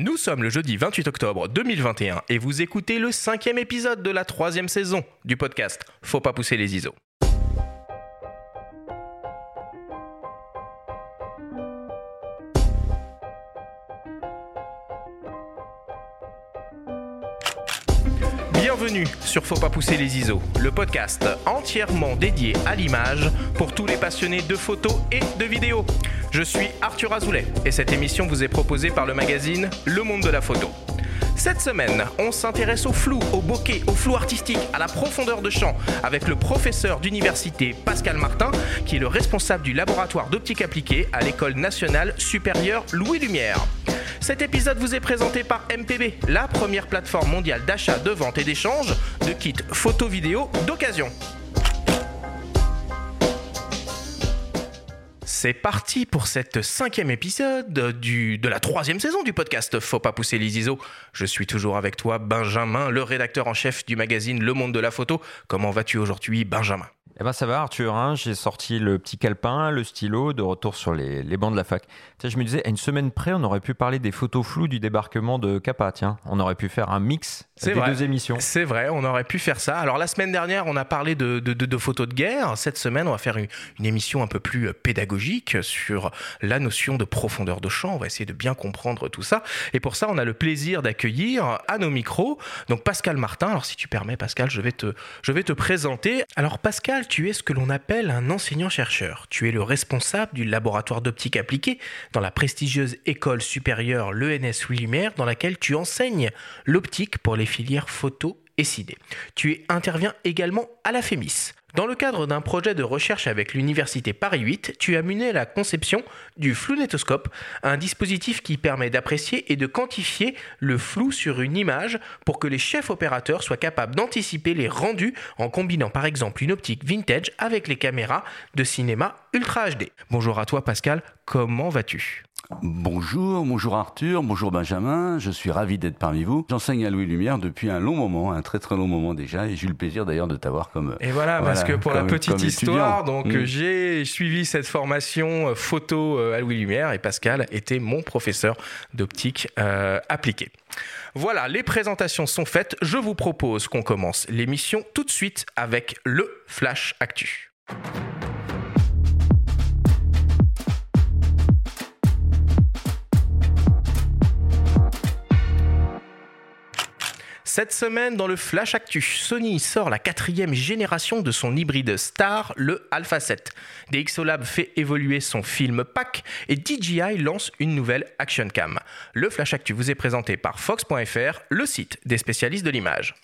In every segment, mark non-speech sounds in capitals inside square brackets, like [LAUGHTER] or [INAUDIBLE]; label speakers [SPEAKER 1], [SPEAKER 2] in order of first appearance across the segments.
[SPEAKER 1] Nous sommes le jeudi 28 octobre 2021 et vous écoutez le cinquième épisode de la troisième saison du podcast Faut pas pousser les ISO. Bienvenue sur Faut pas pousser les ISO, le podcast entièrement dédié à l'image pour tous les passionnés de photos et de vidéos. Je suis Arthur Azoulay et cette émission vous est proposée par le magazine Le Monde de la Photo. Cette semaine, on s'intéresse au flou, au bokeh, au flou artistique, à la profondeur de champ avec le professeur d'université Pascal Martin, qui est le responsable du laboratoire d'optique appliquée à l'École nationale supérieure Louis Lumière. Cet épisode vous est présenté par MPB, la première plateforme mondiale d'achat, de vente et d'échange de kits photo-vidéo d'occasion. C'est parti pour cette cinquième épisode du, de la troisième saison du podcast Faut pas pousser les ISO. Je suis toujours avec toi, Benjamin, le rédacteur en chef du magazine Le Monde de la Photo. Comment vas-tu aujourd'hui, Benjamin?
[SPEAKER 2] Eh ben ça va Arthur, hein, j'ai sorti le petit calepin, le stylo, de retour sur les, les bancs de la fac. Tiens, je me disais, à une semaine près, on aurait pu parler des photos floues du débarquement de Kappa, tiens. On aurait pu faire un mix des
[SPEAKER 1] vrai.
[SPEAKER 2] deux émissions.
[SPEAKER 1] C'est vrai, on aurait pu faire ça. Alors la semaine dernière, on a parlé de, de, de, de photos de guerre. Cette semaine, on va faire une, une, émission un peu plus pédagogique sur la notion de profondeur de champ. On va essayer de bien comprendre tout ça. Et pour ça, on a le plaisir d'accueillir à nos micros, donc Pascal Martin. Alors si tu permets, Pascal, je vais te, je vais te présenter. Alors Pascal, tu es ce que l'on appelle un enseignant-chercheur. Tu es le responsable du laboratoire d'optique appliquée dans la prestigieuse école supérieure l'ENS Louis Lumière, dans laquelle tu enseignes l'optique pour les filières photo et ciné. Tu interviens également à la FEMIS. Dans le cadre d'un projet de recherche avec l'université Paris 8, tu as mené la conception du flounétoscope, un dispositif qui permet d'apprécier et de quantifier le flou sur une image pour que les chefs opérateurs soient capables d'anticiper les rendus en combinant par exemple une optique vintage avec les caméras de cinéma Ultra HD. Bonjour à toi Pascal, comment vas-tu?
[SPEAKER 3] Bonjour, bonjour Arthur, bonjour Benjamin, je suis ravi d'être parmi vous. J'enseigne à Louis Lumière depuis un long moment, un très très long moment déjà, et j'ai eu le plaisir d'ailleurs de t'avoir comme.
[SPEAKER 1] Et voilà, voilà, parce que pour comme, la petite histoire, donc mmh. j'ai suivi cette formation photo à Louis Lumière et Pascal était mon professeur d'optique euh, appliquée. Voilà, les présentations sont faites. Je vous propose qu'on commence l'émission tout de suite avec le Flash Actu. Cette semaine, dans le Flash Actu, Sony sort la quatrième génération de son hybride Star, le Alpha 7. DxOLab fait évoluer son film Pack et DJI lance une nouvelle Action Cam. Le Flash Actu vous est présenté par Fox.fr, le site des spécialistes de l'image.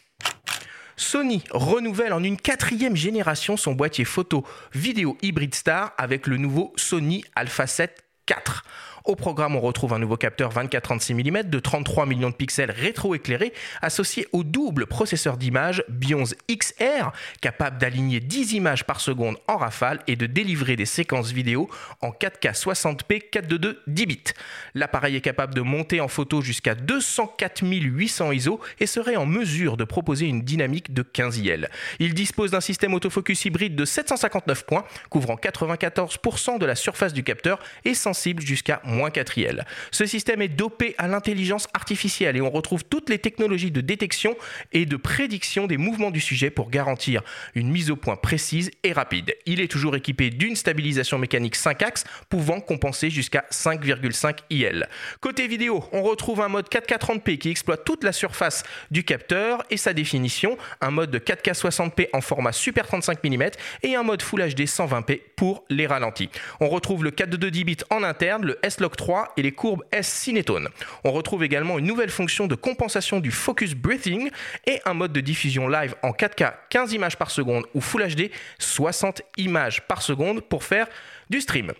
[SPEAKER 1] Sony renouvelle en une quatrième génération son boîtier photo vidéo hybride Star avec le nouveau Sony Alpha 7 4. Au programme, on retrouve un nouveau capteur 24-36 mm de 33 millions de pixels rétroéclairés associé au double processeur d'image Bionz XR capable d'aligner 10 images par seconde en rafale et de délivrer des séquences vidéo en 4K 60p 422 10 bits. L'appareil est capable de monter en photo jusqu'à 204 800 ISO et serait en mesure de proposer une dynamique de 15 IL. Il dispose d'un système autofocus hybride de 759 points couvrant 94% de la surface du capteur et sensible jusqu'à 4. Ce système est dopé à l'intelligence artificielle et on retrouve toutes les technologies de détection et de prédiction des mouvements du sujet pour garantir une mise au point précise et rapide. Il est toujours équipé d'une stabilisation mécanique 5 axes pouvant compenser jusqu'à 5,5 IL. Côté vidéo, on retrouve un mode 4K 30p qui exploite toute la surface du capteur et sa définition, un mode de 4K 60p en format Super 35 mm et un mode Full HD 120p pour les ralentis. On retrouve le 422 10 bits en interne, le S-Log 3 et les courbes S-Cinétone. On retrouve également une nouvelle fonction de compensation du focus breathing et un mode de diffusion live en 4K 15 images par seconde ou Full HD 60 images par seconde pour faire du stream.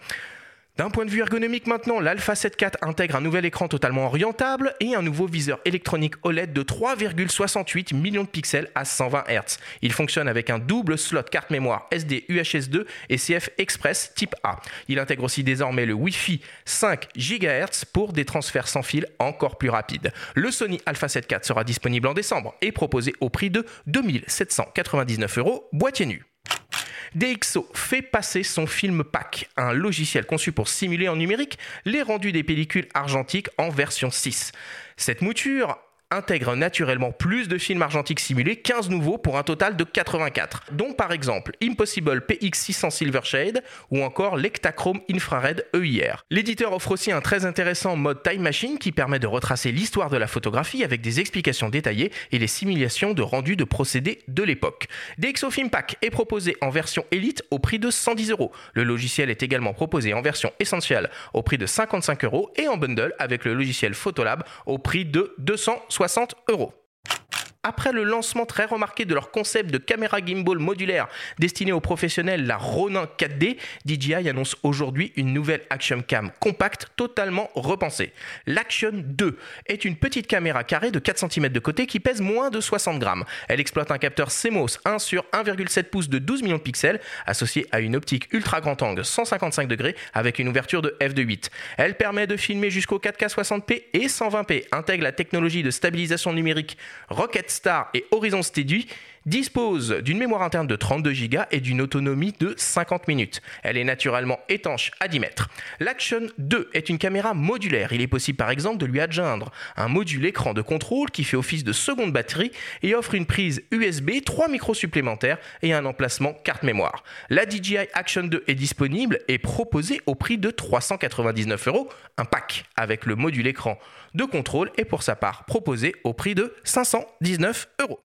[SPEAKER 1] D'un point de vue ergonomique maintenant, l'Alpha 7 IV intègre un nouvel écran totalement orientable et un nouveau viseur électronique OLED de 3,68 millions de pixels à 120 Hz. Il fonctionne avec un double slot carte mémoire SD UHS-2 et CF Express type A. Il intègre aussi désormais le Wi-Fi 5 GHz pour des transferts sans fil encore plus rapides. Le Sony Alpha 7 IV sera disponible en décembre et proposé au prix de 2799 euros boîtier nu. DxO fait passer son film pack, un logiciel conçu pour simuler en numérique les rendus des pellicules argentiques en version 6. Cette mouture intègre naturellement plus de films argentiques simulés, 15 nouveaux pour un total de 84, dont par exemple Impossible PX600 Silvershade ou encore l'Ectachrome Infrared EIR. L'éditeur offre aussi un très intéressant mode Time Machine qui permet de retracer l'histoire de la photographie avec des explications détaillées et les simulations de rendu de procédés de l'époque. DxO Film Pack est proposé en version Elite au prix de 110 euros. Le logiciel est également proposé en version Essential au prix de 55 euros et en bundle avec le logiciel Photolab au prix de 260 60 euros. Après le lancement très remarqué de leur concept de caméra gimbal modulaire destiné aux professionnels, la Ronin 4D, DJI annonce aujourd'hui une nouvelle Action Cam compacte totalement repensée. L'Action 2 est une petite caméra carrée de 4 cm de côté qui pèse moins de 60 grammes. Elle exploite un capteur CMOS 1 sur 1,7 pouces de 12 millions de pixels associé à une optique ultra grand angle 155 degrés avec une ouverture de f2.8. Elle permet de filmer jusqu'au 4K 60p et 120p, intègre la technologie de stabilisation numérique Rocket Star et Horizon Steady dispose d'une mémoire interne de 32 Go et d'une autonomie de 50 minutes. Elle est naturellement étanche à 10 mètres. L'Action 2 est une caméra modulaire. Il est possible par exemple de lui adjoindre un module écran de contrôle qui fait office de seconde batterie et offre une prise USB, 3 micros supplémentaires et un emplacement carte mémoire. La DJI Action 2 est disponible et proposée au prix de 399 euros, un pack avec le module écran de contrôle est pour sa part proposé au prix de 519 euros.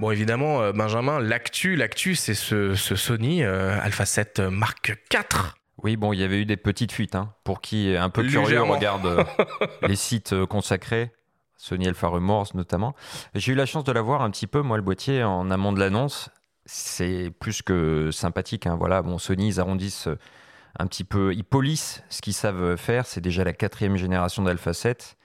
[SPEAKER 1] Bon, évidemment, euh, Benjamin, l'actu, l'actu, c'est ce, Sony euh, Alpha 7 Mark IV.
[SPEAKER 2] Oui, bon, il y avait eu des petites fuites. Hein, pour qui est un peu curieux regarde euh, [LAUGHS] les sites consacrés, Sony Alpha Remorse notamment. J'ai eu la chance de l'avoir un petit peu, moi, le boîtier, en amont de l'annonce. C'est plus que sympathique. Hein, voilà, bon, Sony, ils arrondissent un petit peu, ils polissent ce qu'ils savent faire. C'est déjà la quatrième génération d'Alpha 7.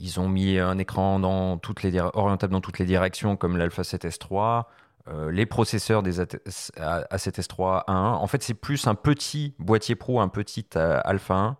[SPEAKER 2] Ils ont mis un écran dans toutes les orientable dans toutes les directions, comme l'Alpha 7S3, euh, les processeurs des A7S3 1.1. En fait, c'est plus un petit boîtier pro, un petit euh, Alpha 1,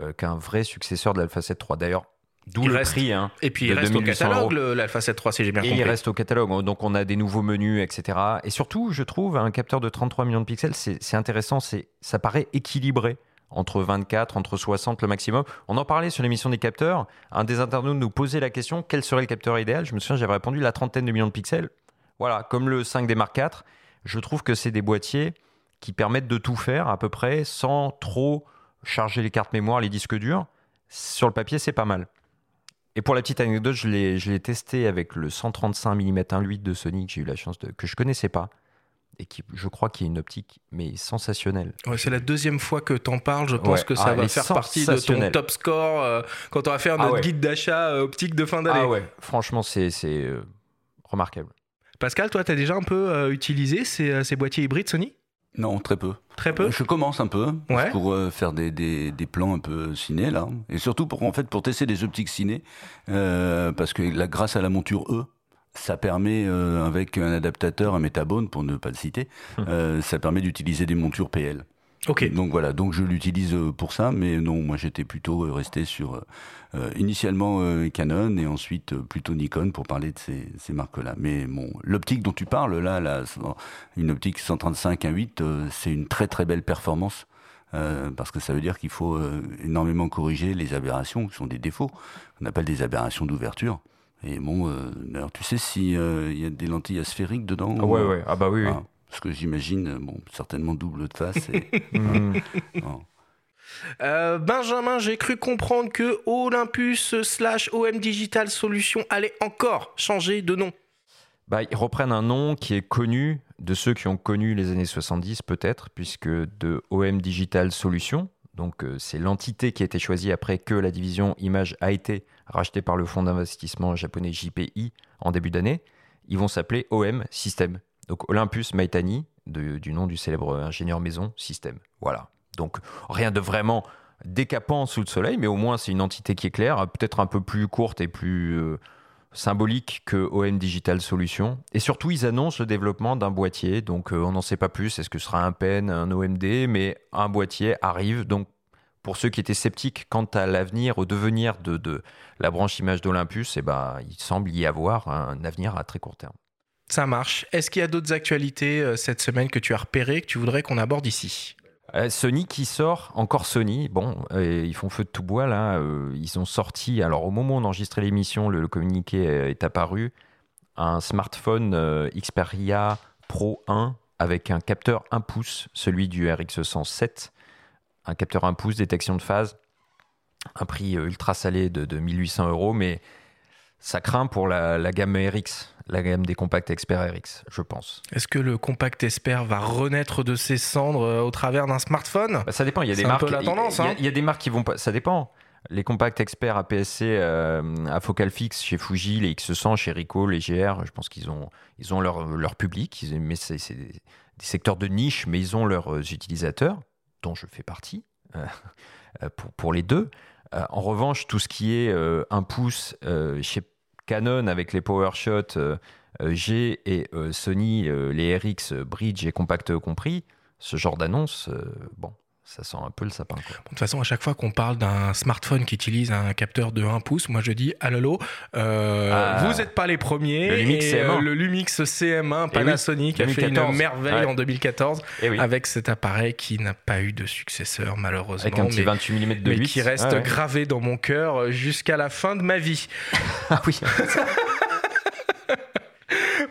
[SPEAKER 2] euh, qu'un vrai successeur de l'Alpha 7 III. D'ailleurs, D'où le prix. Hein,
[SPEAKER 1] et puis il reste au catalogue l'Alpha 7 III, si j'ai bien compris.
[SPEAKER 2] il reste au catalogue, donc on a des nouveaux menus, etc. Et surtout, je trouve, un capteur de 33 millions de pixels, c'est intéressant, ça paraît équilibré entre 24, entre 60 le maximum. On en parlait sur l'émission des capteurs. Un des internautes nous posait la question quel serait le capteur idéal? Je me souviens, j'avais répondu la trentaine de millions de pixels. Voilà, comme le 5 des Mark IV. Je trouve que c'est des boîtiers qui permettent de tout faire à peu près sans trop charger les cartes mémoire, les disques durs. Sur le papier, c'est pas mal. Et pour la petite anecdote, je l'ai testé avec le 135 mm 1.8 de Sony que j'ai eu la chance de que je connaissais pas et qui, je crois, qu'il y a une optique mais sensationnelle.
[SPEAKER 1] Ouais, c'est la deuxième fois que tu en parles. Je pense que ça ah, va faire partie de ton top score euh, quand on va faire ah notre guide d'achat euh, optique de fin d'année.
[SPEAKER 2] Ah ouais, franchement, c'est euh, remarquable.
[SPEAKER 1] Pascal, toi, tu as déjà un peu utilisé ces, ces, boîtiers hybrides Sony?
[SPEAKER 3] Non, très peu.
[SPEAKER 1] Très peu?
[SPEAKER 3] Je commence un peu pour faire des, des, des, plans un peu ciné, là. Et surtout pour, en fait, pour tester des optiques ciné. parce que la, grâce à la monture E, ça permet, euh, avec un adaptateur, un métabone, pour ne pas le citer, hum. euh, ça permet d'utiliser des montures PL.
[SPEAKER 1] Ok.
[SPEAKER 3] Donc voilà, donc je l'utilise euh, pour ça, mais non, moi j'étais plutôt resté sur initialement Canon et ensuite plutôt Nikon pour parler de ces, ces marques-là. Mais bon, l'optique dont tu parles là, là une optique 135 1.8, c'est une très très belle performance. parce que ça veut dire qu'il faut énormément corriger les aberrations, qui sont des défauts, on appelle des aberrations d'ouverture. Et bon, euh, tu sais s'il euh, y a des lentilles asphériques dedans
[SPEAKER 2] Ah ouais, ouais. Ah bah oui, oui. Ah,
[SPEAKER 3] parce que j'imagine, euh, bon, certainement double de face. [LAUGHS]
[SPEAKER 1] Mm. Benjamin, j'ai cru comprendre que Olympus slash OM Digital Solutions allait encore changer de nom.
[SPEAKER 2] Bah, ils reprennent un nom qui est connu de ceux qui ont connu les années 70 peut-être, puisque de OM Digital Solutions, donc c'est l'entité qui a été choisie après que la division image a été racheté par le fonds d'investissement japonais JPI en début d'année, ils vont s'appeler OM System. Donc Olympus Maitani, du nom du célèbre ingénieur maison System. Voilà. Donc rien de vraiment décapant sous le soleil, mais au moins c'est une entité qui est claire, peut-être un peu plus courte et plus euh, symbolique que OM Digital Solutions. Et surtout, ils annoncent le développement d'un boîtier, donc euh, on n'en sait pas plus. Est-ce que ce sera un PEN, un OMD, mais un boîtier arrive. Donc pour ceux qui étaient sceptiques quant à l'avenir, au devenir de, la branche image d'Olympus, eh ben, il semble y avoir un avenir à très court terme.
[SPEAKER 1] Ça marche. Est-ce qu'il y a d'autres actualités euh, cette semaine que tu as repérées, que tu voudrais qu'on aborde ici?
[SPEAKER 2] Sony qui sort, encore Sony, bon, euh, ils font feu de tout bois là, ils ont sorti, alors au moment où on enregistrait l'émission, le, communiqué est apparu, un smartphone Xperia Pro 1 avec un capteur 1 pouce, celui du RX107, un capteur 1 pouce, détection de phase, un prix ultra salé de, 1800 euros, mais ça craint pour la gamme RX, la gamme des compacts Expert RX, je pense.
[SPEAKER 1] Est-ce que le compact Expert va renaître de ses cendres euh, au travers d'un smartphone?
[SPEAKER 2] Bah, Ça dépend. Il y a des marques. la tendance. Hein. Il y, a des marques qui vont pas. Ça dépend. Les compacts experts APS-C euh, à focal fixe chez Fuji, les X100 chez Ricoh, les GR, je pense qu'ils ont, ils ont leur, leur public, mais c'est, des, secteurs de niche, mais ils ont leurs euh, utilisateurs, dont je fais partie, [LAUGHS] pour, pour, les deux. en revanche, tout ce qui est un pouce chez Canon avec les PowerShot euh, euh, G et euh, Sony, les RX Bridge et Compact compris, ce genre d'annonce, bon, ça sent un peu le sapin. de
[SPEAKER 1] toute façon, à chaque fois qu'on parle d'un smartphone qui utilise un capteur de 1 pouce, moi je dis allô, ah. vous n'êtes pas les premiers.
[SPEAKER 2] Le Lumix CM1,
[SPEAKER 1] le Lumix CM1 Panasonic a fait une merveille en 2014 eh avec cet appareil qui n'a pas eu de successeur malheureusement.
[SPEAKER 2] Avec un petit 28 mm de
[SPEAKER 1] mais qui reste gravé dans mon cœur jusqu'à la fin de ma vie. [LAUGHS]
[SPEAKER 2] ah oui. [LAUGHS]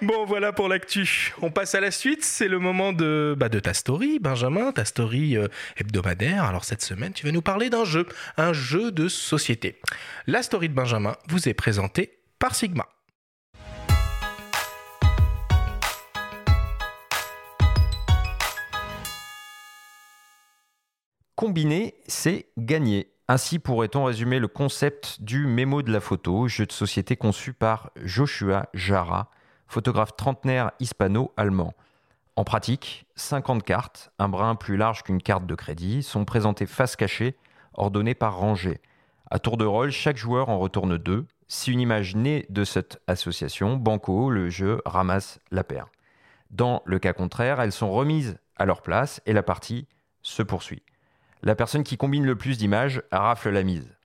[SPEAKER 1] Bon, voilà pour l'actu. On passe à la suite. C'est le moment de, bah, ta story, Benjamin, ta story euh, hebdomadaire. Alors, cette semaine, tu vas nous parler d'un jeu, un jeu de société. La story de Benjamin vous est présentée par Sigma.
[SPEAKER 2] Combiner, c'est gagner. Ainsi pourrait-on résumer le concept du mémo de la photo, jeu de société conçu par Joshua Jara, photographe trentenaire hispano-allemand. En pratique, 50 cartes, un brin plus large qu'une carte de crédit, sont présentées face cachée, ordonnées par rangée. À tour de rôle, chaque joueur en retourne deux. Si une image naît de cette association, banco, le jeu ramasse la paire. Dans le cas contraire, elles sont remises à leur place et la partie se poursuit. La personne qui combine le plus d'images rafle la mise.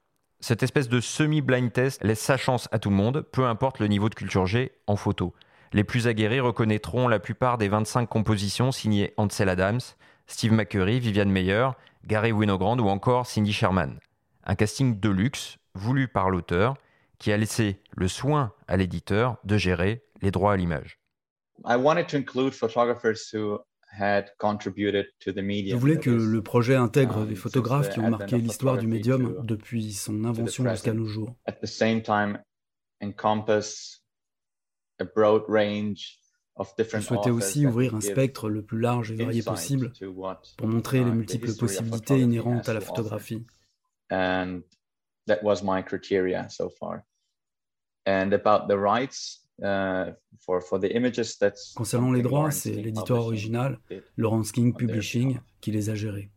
[SPEAKER 2] Cette espèce de semi-blind test laisse sa chance à tout le monde, peu importe le niveau de culture G en photo. Les plus aguerris reconnaîtront la plupart des 25 compositions signées Ansel Adams, Steve McCurry, Viviane Meyer, Gary Winogrand ou encore Cindy Sherman. Un casting de luxe voulu par l'auteur qui a laissé le soin à l'éditeur de gérer les droits à l'image.
[SPEAKER 4] Je voulais que le projet intègre um, des photographes qui ont marqué l'histoire du médium depuis son invention jusqu'à nos jours. Je souhaitais aussi ouvrir un spectre le plus large et varié possible pour montrer les uh, multiples possibilités inhérentes à la photographie. Concernant les droits, c'est l'éditeur original, Lawrence King Publishing, qui les a gérés.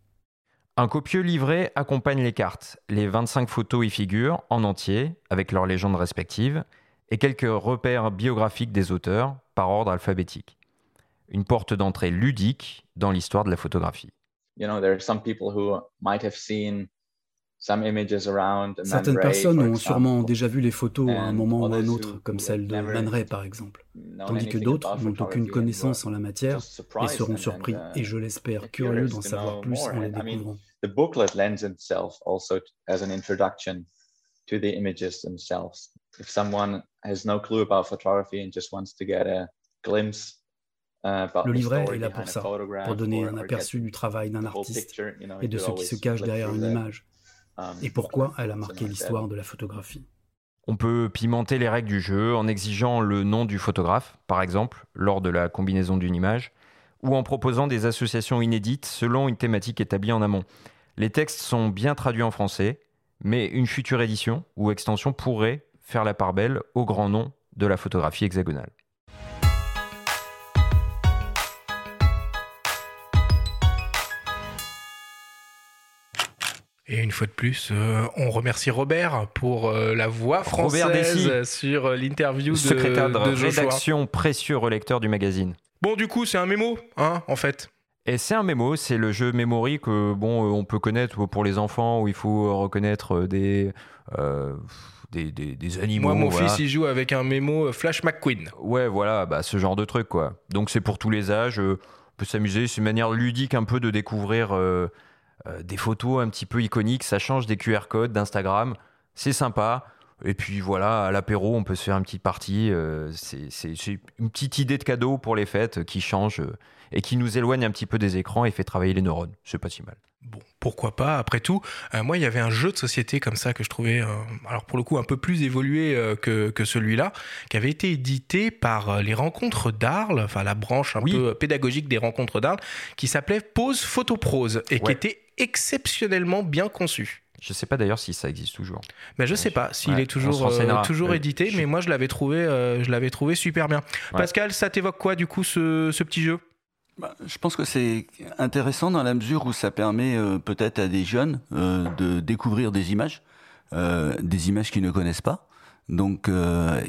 [SPEAKER 2] Un copieux livret accompagne les cartes. Les 25 photos y figurent en entier, avec leurs légendes respectives, et quelques repères biographiques des auteurs par ordre alphabétique. Une porte d'entrée ludique dans l'histoire de la photographie.
[SPEAKER 4] Certaines personnes ont sûrement déjà vu les photos à un moment ou à un autre, comme celle de Man Ray par exemple, tandis que d'autres n'ont aucune connaissance en la matière et seront surpris, uh, et je l'espère curieux d'en savoir plus en les découvrant. if someone has no clue about photography and just wants to get a glimpse le livret est là pour ça, pour donner un aperçu du travail d'un artiste et de ce qui se cache derrière une image, um, et pourquoi elle a marqué l'histoire de la photographie?
[SPEAKER 2] On peut pimenter les règles du jeu en exigeant le nom du photographe, par exemple, lors de la combinaison d'une image, ou en proposant des associations inédites selon une thématique établie en amont. Les textes sont bien traduits en français, mais une future édition ou extension pourrait faire la part belle au grand nom de la photographie hexagonale.
[SPEAKER 1] Et une fois de plus, euh, on remercie Robert pour euh, la voix française sur euh, l'interview de,
[SPEAKER 2] secrétaire de, rédaction précieux relecteur du magazine.
[SPEAKER 1] Bon, du coup, c'est un mémo, hein, en fait.
[SPEAKER 2] Et c'est un mémo, c'est le jeu Memory que bon, on peut connaître pour les enfants où il faut reconnaître des des, des, animaux.
[SPEAKER 1] Moi, mon fils, il joue avec un mémo Flash McQueen.
[SPEAKER 2] Ouais, voilà, bah, ce genre de truc, quoi. Donc, c'est pour tous les âges. on peut s'amuser. C'est une manière ludique un peu de découvrir des photos un petit peu iconiques. Ça change des QR codes d'Instagram. C'est sympa. Et puis voilà, à l'apéro, on peut se faire une petite partie. Euh, c'est une petite idée de cadeau pour les fêtes qui change euh, et qui nous éloigne un petit peu des écrans et fait travailler les neurones. C'est pas si mal.
[SPEAKER 1] Bon, pourquoi pas Après tout, euh, moi, il y avait un jeu de société comme ça que je trouvais, alors pour le coup, un peu plus évolué que, que celui-là, qui avait été édité par les Rencontres d'Arles, enfin la branche un peu pédagogique des Rencontres d'Arles, qui s'appelait Pause Photoprose et qui était exceptionnellement bien conçu.
[SPEAKER 2] Je ne sais pas d'ailleurs si ça existe toujours.
[SPEAKER 1] Mais je ne sais pas s'il est toujours, euh, toujours édité, mais moi je l'avais trouvé, euh, je l'avais trouvé super bien. Pascal, ça t'évoque quoi du coup ce, ce petit jeu?
[SPEAKER 3] Je pense que c'est intéressant dans la mesure où ça permet euh, peut-être à des jeunes de découvrir des images, des images qu'ils ne connaissent pas. Donc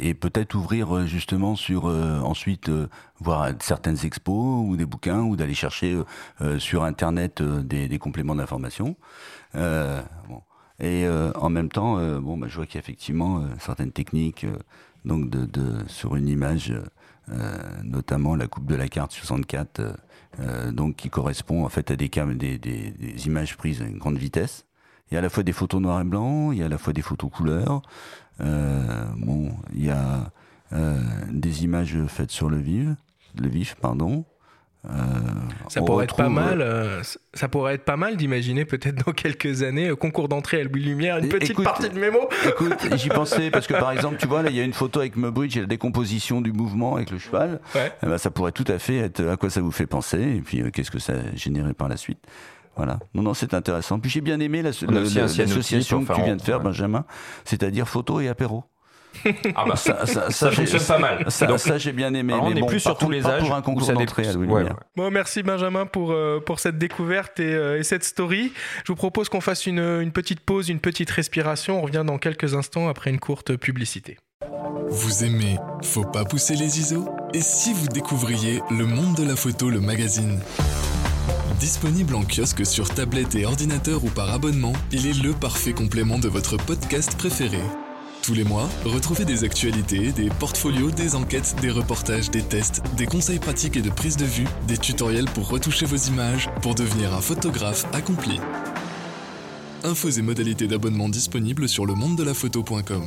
[SPEAKER 3] et peut-être ouvrir justement sur ensuite voir certaines expos ou des bouquins ou d'aller chercher sur internet des, compléments d'information. Euh. Et euh, en même temps, euh, bon, bah, je vois qu'il y a effectivement certaines techniques donc de, sur une image, notamment la coupe de la carte 64, donc qui correspond en fait à des, images prises à une grande vitesse. Il y a à la fois des photos noir et blanc, il y a à la fois des photos couleurs. bon, il y a des images faites sur le vif, le vif, pardon.
[SPEAKER 1] Euh, ça pourrait être pas mal. Euh, ça pourrait être pas mal d'imaginer peut-être dans quelques années euh, concours d'entrée à lumière une petite partie de mémo. [LAUGHS]
[SPEAKER 3] Écoute, [LAUGHS] j'y pensais parce que par exemple, tu vois là, il y a une photo avec Mubridge et la décomposition du mouvement avec le cheval. Ouais. Eh ben, ça pourrait tout à fait être à quoi ça vous fait penser et puis qu'est-ce que ça générait par la suite. Voilà. Non, non, c'est intéressant. Puis j'ai bien aimé l'association que tu viens de faire, Benjamin, c'est-à-dire photo et apéro.
[SPEAKER 2] Ah bah, ça, ça, ça, fonctionne pas mal.
[SPEAKER 3] Ça, j'ai bien aimé.
[SPEAKER 2] on
[SPEAKER 3] n'est
[SPEAKER 2] plus sur tous les âges.
[SPEAKER 3] Pour un concours d'entrée à
[SPEAKER 1] Bon, merci Benjamin pour, euh, pour cette découverte et, euh, et, cette story. Je vous propose qu'on fasse une, une petite pause, une petite respiration. On revient dans quelques instants après une courte publicité.
[SPEAKER 5] Vous aimez Faut pas pousser les ISO? Et si vous découvriez Le Monde de la Photo, le magazine? Disponible en kiosque sur tablette et ordinateur ou par abonnement, il est le parfait complément de votre podcast préféré. Tous les mois, retrouvez des actualités, des portfolios, des enquêtes, des reportages, des tests, des conseils pratiques et de prise de vue, des tutoriels pour retoucher vos images, pour devenir un photographe accompli. Infos et modalités d'abonnement disponibles sur le monde de la photo.com.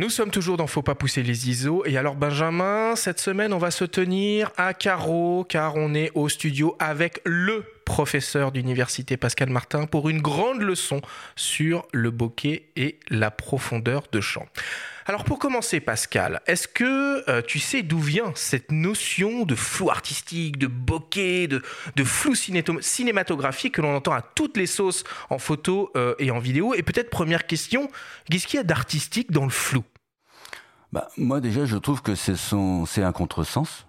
[SPEAKER 1] Nous sommes toujours dans Faut pas pousser les ISO. Et alors, Benjamin, cette semaine, on va se tenir à carreau car on est au studio avec le professeur d'université Pascal Martin pour une grande leçon sur le bokeh et la profondeur de champ. Alors pour commencer, Pascal, est-ce que euh, tu sais d'où vient cette notion de flou artistique, de bokeh, de, flou cinématographique que l'on entend à toutes les sauces en photo euh, et en vidéo? Et peut-être première question, qu'est-ce qu'il y a d'artistique dans le flou?
[SPEAKER 3] Bah, Moi déjà, je trouve que c'est un contresens.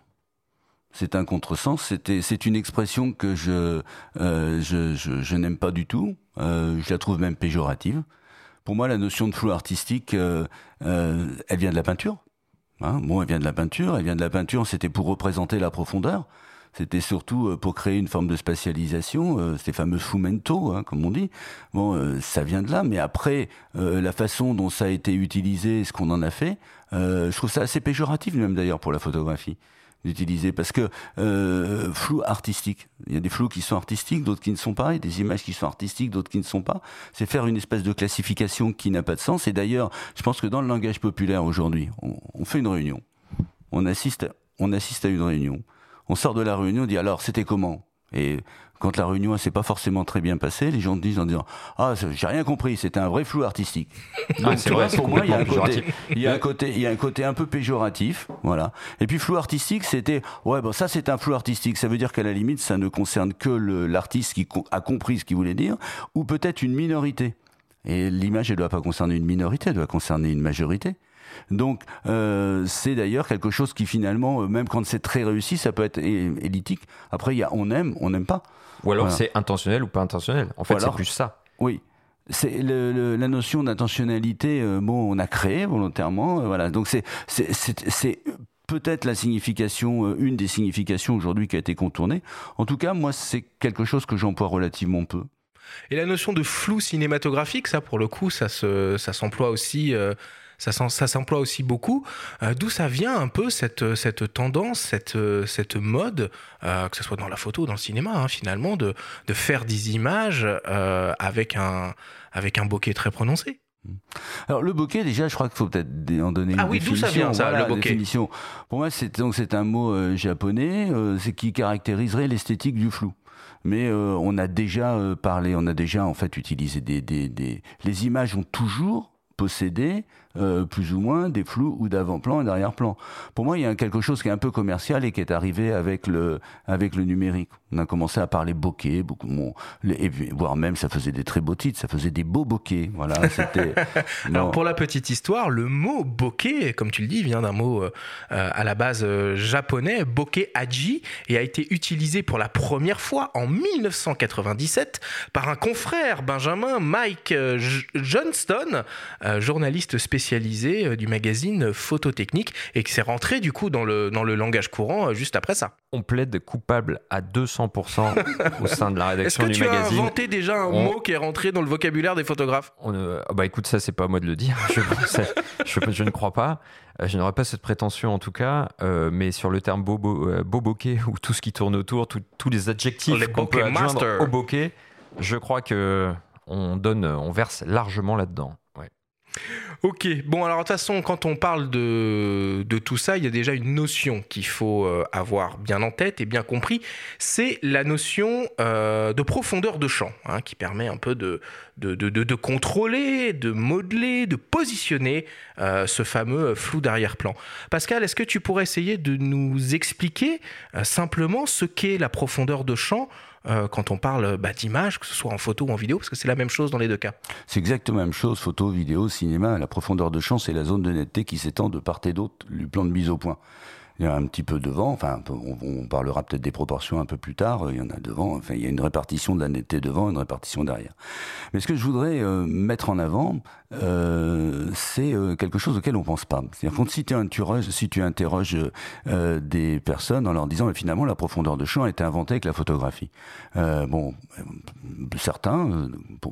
[SPEAKER 3] C'est un contresens. C'est une expression que euh, je, je n'aime pas du tout. je la trouve même péjorative. Pour moi, la notion de flou artistique, euh, euh, elle vient de la peinture. Hein bon, elle vient de la peinture. Elle vient de la peinture. C'était pour représenter la profondeur. C'était surtout euh, pour créer une forme de spatialisation, euh, ces fameux fumento, hein, comme on dit. Bon, ça vient de là, mais après, la façon dont ça a été utilisé, ce qu'on en a fait, je trouve ça assez péjoratif même d'ailleurs pour la photographie d'utiliser parce que euh, flou artistique. Il y a des flous qui sont artistiques, d'autres qui ne sont pas, et des images qui sont artistiques, d'autres qui ne sont pas. C'est faire une espèce de classification qui n'a pas de sens. Et d'ailleurs, je pense que dans le langage populaire aujourd'hui, on, on, fait une réunion, on assiste, on assiste à une réunion, on sort de la réunion, on dit alors c'était comment? Et quand la réunion s'est pas forcément très bien passée, les gens disent en disant ah j'ai rien compris, c'était un vrai flou artistique.
[SPEAKER 2] Ah, c'est vrai, pour moi il y a un côté,
[SPEAKER 3] il y a un côté, il y a un côté un peu péjoratif, voilà. Et puis flou artistique, c'était ouais bon ça c'est un flou artistique, ça veut dire qu'à la limite ça ne concerne que l'artiste qui a compris ce qu'il voulait dire, ou peut-être une minorité. Et l'image elle doit pas concerner une minorité, elle doit concerner une majorité. Donc euh, c'est d'ailleurs quelque chose qui finalement, euh, même quand c'est très réussi, ça peut être élitique. Après, il y a on aime, on n'aime pas.
[SPEAKER 2] Ou alors c'est intentionnel ou pas intentionnel. En fait, c'est plus ça.
[SPEAKER 3] Oui. C'est la notion d'intentionnalité, euh, bon, on a créé volontairement, voilà. Donc c'est peut-être la signification, euh, une des significations aujourd'hui qui a été contournée. En tout cas, moi, c'est quelque chose que j'emploie relativement peu.
[SPEAKER 1] Et la notion de flou cinématographique, ça, pour le coup, ça s'emploie aussi. Euh, ça, s'emploie aussi beaucoup. Euh, d'où ça vient un peu cette, cette tendance, cette, cette mode, que ce soit dans la photo ou dans le cinéma, hein, finalement, de, de, faire des images avec, un, avec un bokeh très prononcé
[SPEAKER 3] alors le bokeh déjà, je crois qu'il faut peut-être en donner
[SPEAKER 1] ah
[SPEAKER 3] une
[SPEAKER 1] oui,
[SPEAKER 3] définition.
[SPEAKER 1] ça vient ça, le bokeh
[SPEAKER 3] définition. Pour moi, c'est donc c'est un mot euh, japonais, euh, qui caractériserait l'esthétique du flou. Mais euh, on a déjà parlé, on a déjà en fait utilisé des, des, des... les images ont toujours possédé plus ou moins des flous ou d'avant-plan et d'arrière-plan. Pour moi, il y a quelque chose qui est un peu commercial et qui est arrivé avec le avec le numérique on a commencé à parler bokeh, beaucoup, bon, et, voire même ça faisait des très beaux titres, ça faisait des beaux bokeh. Voilà, c'était. [LAUGHS]
[SPEAKER 1] Alors pour la petite histoire, le mot bokeh, comme tu le dis, vient d'un mot euh, à la base euh, japonais, bokeh aji, et a été utilisé pour la première fois en 1997 par un confrère, Benjamin Mike euh, Johnston, journaliste spécialisé du magazine Phototechnique, et qui s'est rentré du coup dans le, dans le langage courant juste après ça.
[SPEAKER 2] On plaide coupable à 200 au sein de la rédaction du magazine.
[SPEAKER 1] Est-ce que tu as inventé déjà un mot qui est rentré dans le vocabulaire des photographes
[SPEAKER 2] on, Bah écoute, ça c'est pas à moi de le dire. [LAUGHS] je, je, ne crois pas. Euh, je n'aurais pas cette prétention en tout cas, euh, mais sur le terme bobo, euh, bokeh ou tout ce qui tourne autour, tous les adjectifs qu'on peut adjoindre au bokeh, je crois que on donne, on verse largement là-dedans.
[SPEAKER 1] Ok, bon alors de toute façon quand on parle de, tout ça, il y a déjà une notion qu'il faut euh, avoir bien en tête et bien compris, c'est la notion euh, de profondeur de champ, hein, qui permet un peu de, de, de, de, contrôler, de modeler, de positionner euh, ce fameux flou d'arrière-plan. Pascal, est-ce que tu pourrais essayer de nous expliquer simplement ce qu'est la profondeur de champ euh, quand on parle bah, d'image, que ce soit en photo ou en vidéo, parce que c'est la même chose dans les deux cas.
[SPEAKER 3] C'est exactement la même chose, photo, vidéo, cinéma. La profondeur de champ, c'est la zone de netteté qui s'étend de part et d'autre du plan de mise au point il y a un petit peu devant, enfin on, parlera peut-être des proportions un peu plus tard, il y en a devant, enfin il y a une répartition de la netteté devant, une répartition derrière. Mais ce que je voudrais euh, mettre en avant, euh, c'est euh, quelque chose auquel on pense pas. C'est-à-dire si tu interroges, des personnes en leur disant finalement la profondeur de champ a été inventée avec la photographie. bon, certains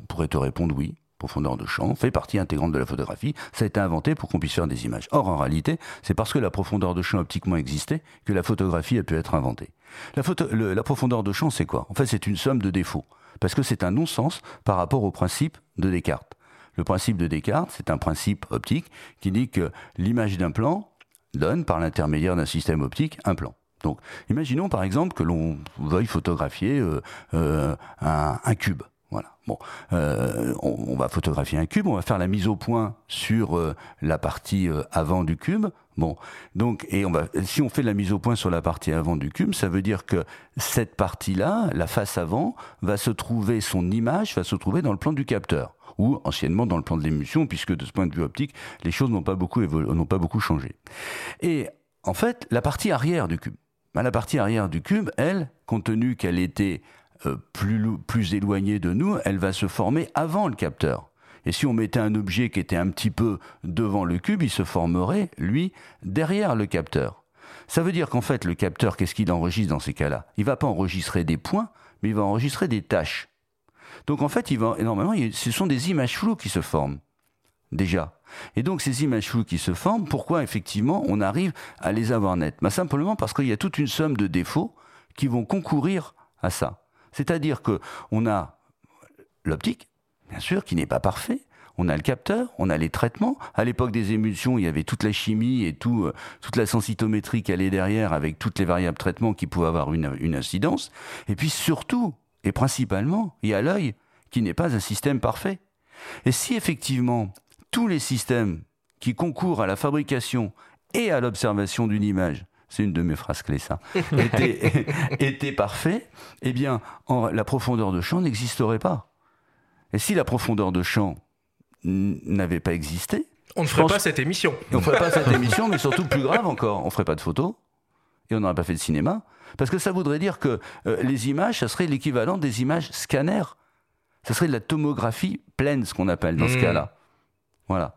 [SPEAKER 3] pourraient te répondre oui profondeur de champ, fait partie intégrante de la photographie, ça a été inventé pour qu'on puisse faire des images. Or, en réalité, c'est parce que la profondeur de champ optiquement existait que la photographie a pu être inventée. La, profondeur de champ, c'est quoi? En fait, c'est une somme de défauts, parce que c'est un non-sens par rapport au principe de Descartes. Le principe de Descartes, c'est un principe optique qui dit que l'image d'un plan donne, par l'intermédiaire d'un système optique, un plan. Donc, imaginons par exemple que l'on veuille photographier euh, euh, un cube. Voilà. Bon, euh, on, va photographier un cube, on va faire la mise au point sur euh, la partie euh, avant du cube. Bon, donc et on va, si on fait la mise au point sur la partie avant du cube, ça veut dire que cette partie-là, la face avant, va se trouver, son image va se trouver dans le plan du capteur ou anciennement dans le plan de l'émulsion, puisque de ce point de vue optique, les choses n'ont pas beaucoup n'ont pas beaucoup changé. Et en fait, la partie arrière du cube, ben, la partie arrière du cube, elle, compte tenu qu'elle était plus, plus éloignée de nous, elle va se former avant le capteur. Et si on mettait un objet qui était un petit peu devant le cube, il se formerait, lui, derrière le capteur. Ça veut dire qu'en fait, le capteur, qu'est-ce qu'il enregistre dans ces cas-là? Il va pas enregistrer des points, mais il va enregistrer des tâches. Donc en fait, il va, énormément, ce sont des images floues qui se forment, déjà. Et donc ces images floues qui se forment, pourquoi effectivement on arrive à les avoir nettes? Bah, Simplement parce qu'il y a toute une somme de défauts qui vont concourir à ça. C'est-à-dire que on a l'optique, bien sûr, qui n'est pas parfait. On a le capteur, on a les traitements. À l'époque des émulsions, il y avait toute la chimie et tout, euh, toute la sensitométrie qui allait derrière avec toutes les variables traitement qui pouvaient avoir une incidence. Et puis surtout, et principalement, il y a l'œil qui n'est pas un système parfait. Et si effectivement tous les systèmes qui concourent à la fabrication et à l'observation d'une image c'est une de mes phrases clés ça, [LAUGHS] était, parfait, eh bien, la profondeur de champ n'existerait pas. Et si la profondeur de champ n'avait pas existé,
[SPEAKER 1] on ne ferait pas cette émission.
[SPEAKER 3] on ne ferait pas cette émission, mais surtout plus grave encore, on ne ferait pas de photos et on n'aurait pas fait de cinéma, parce que ça voudrait dire que euh, les images, ça serait l'équivalent des images scanner. Ça serait de la tomographie pleine, ce qu'on appelle dans ce hmm. cas-là. Voilà.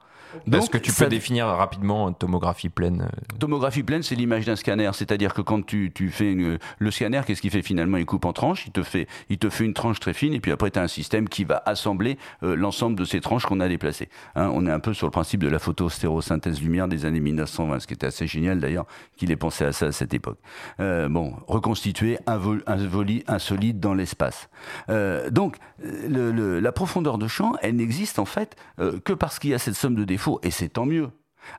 [SPEAKER 2] Est-ce que tu peux définir rapidement tomographie pleine
[SPEAKER 3] Tomographie pleine, c'est l'image d'un scanner, c'est-à-dire que quand tu, tu fais le scanner, qu'est-ce qu'il fait finalement? Il coupe en tranches, il te fait, il te fait une tranche très fine, et puis après tu as un système qui va assembler euh, l'ensemble de ces tranches qu'on a déplacées. Hein, on est un peu sur le principe de la photo stérosynthèse lumière des années 1920, ce qui était assez génial d'ailleurs qu'il ait pensé à ça à cette époque. Euh, bon, reconstituer un, vol, un, un solide dans l'espace. Euh, donc, le, la profondeur de champ, elle n'existe en fait que parce qu'il y a cette somme de défauts, et c'est tant mieux.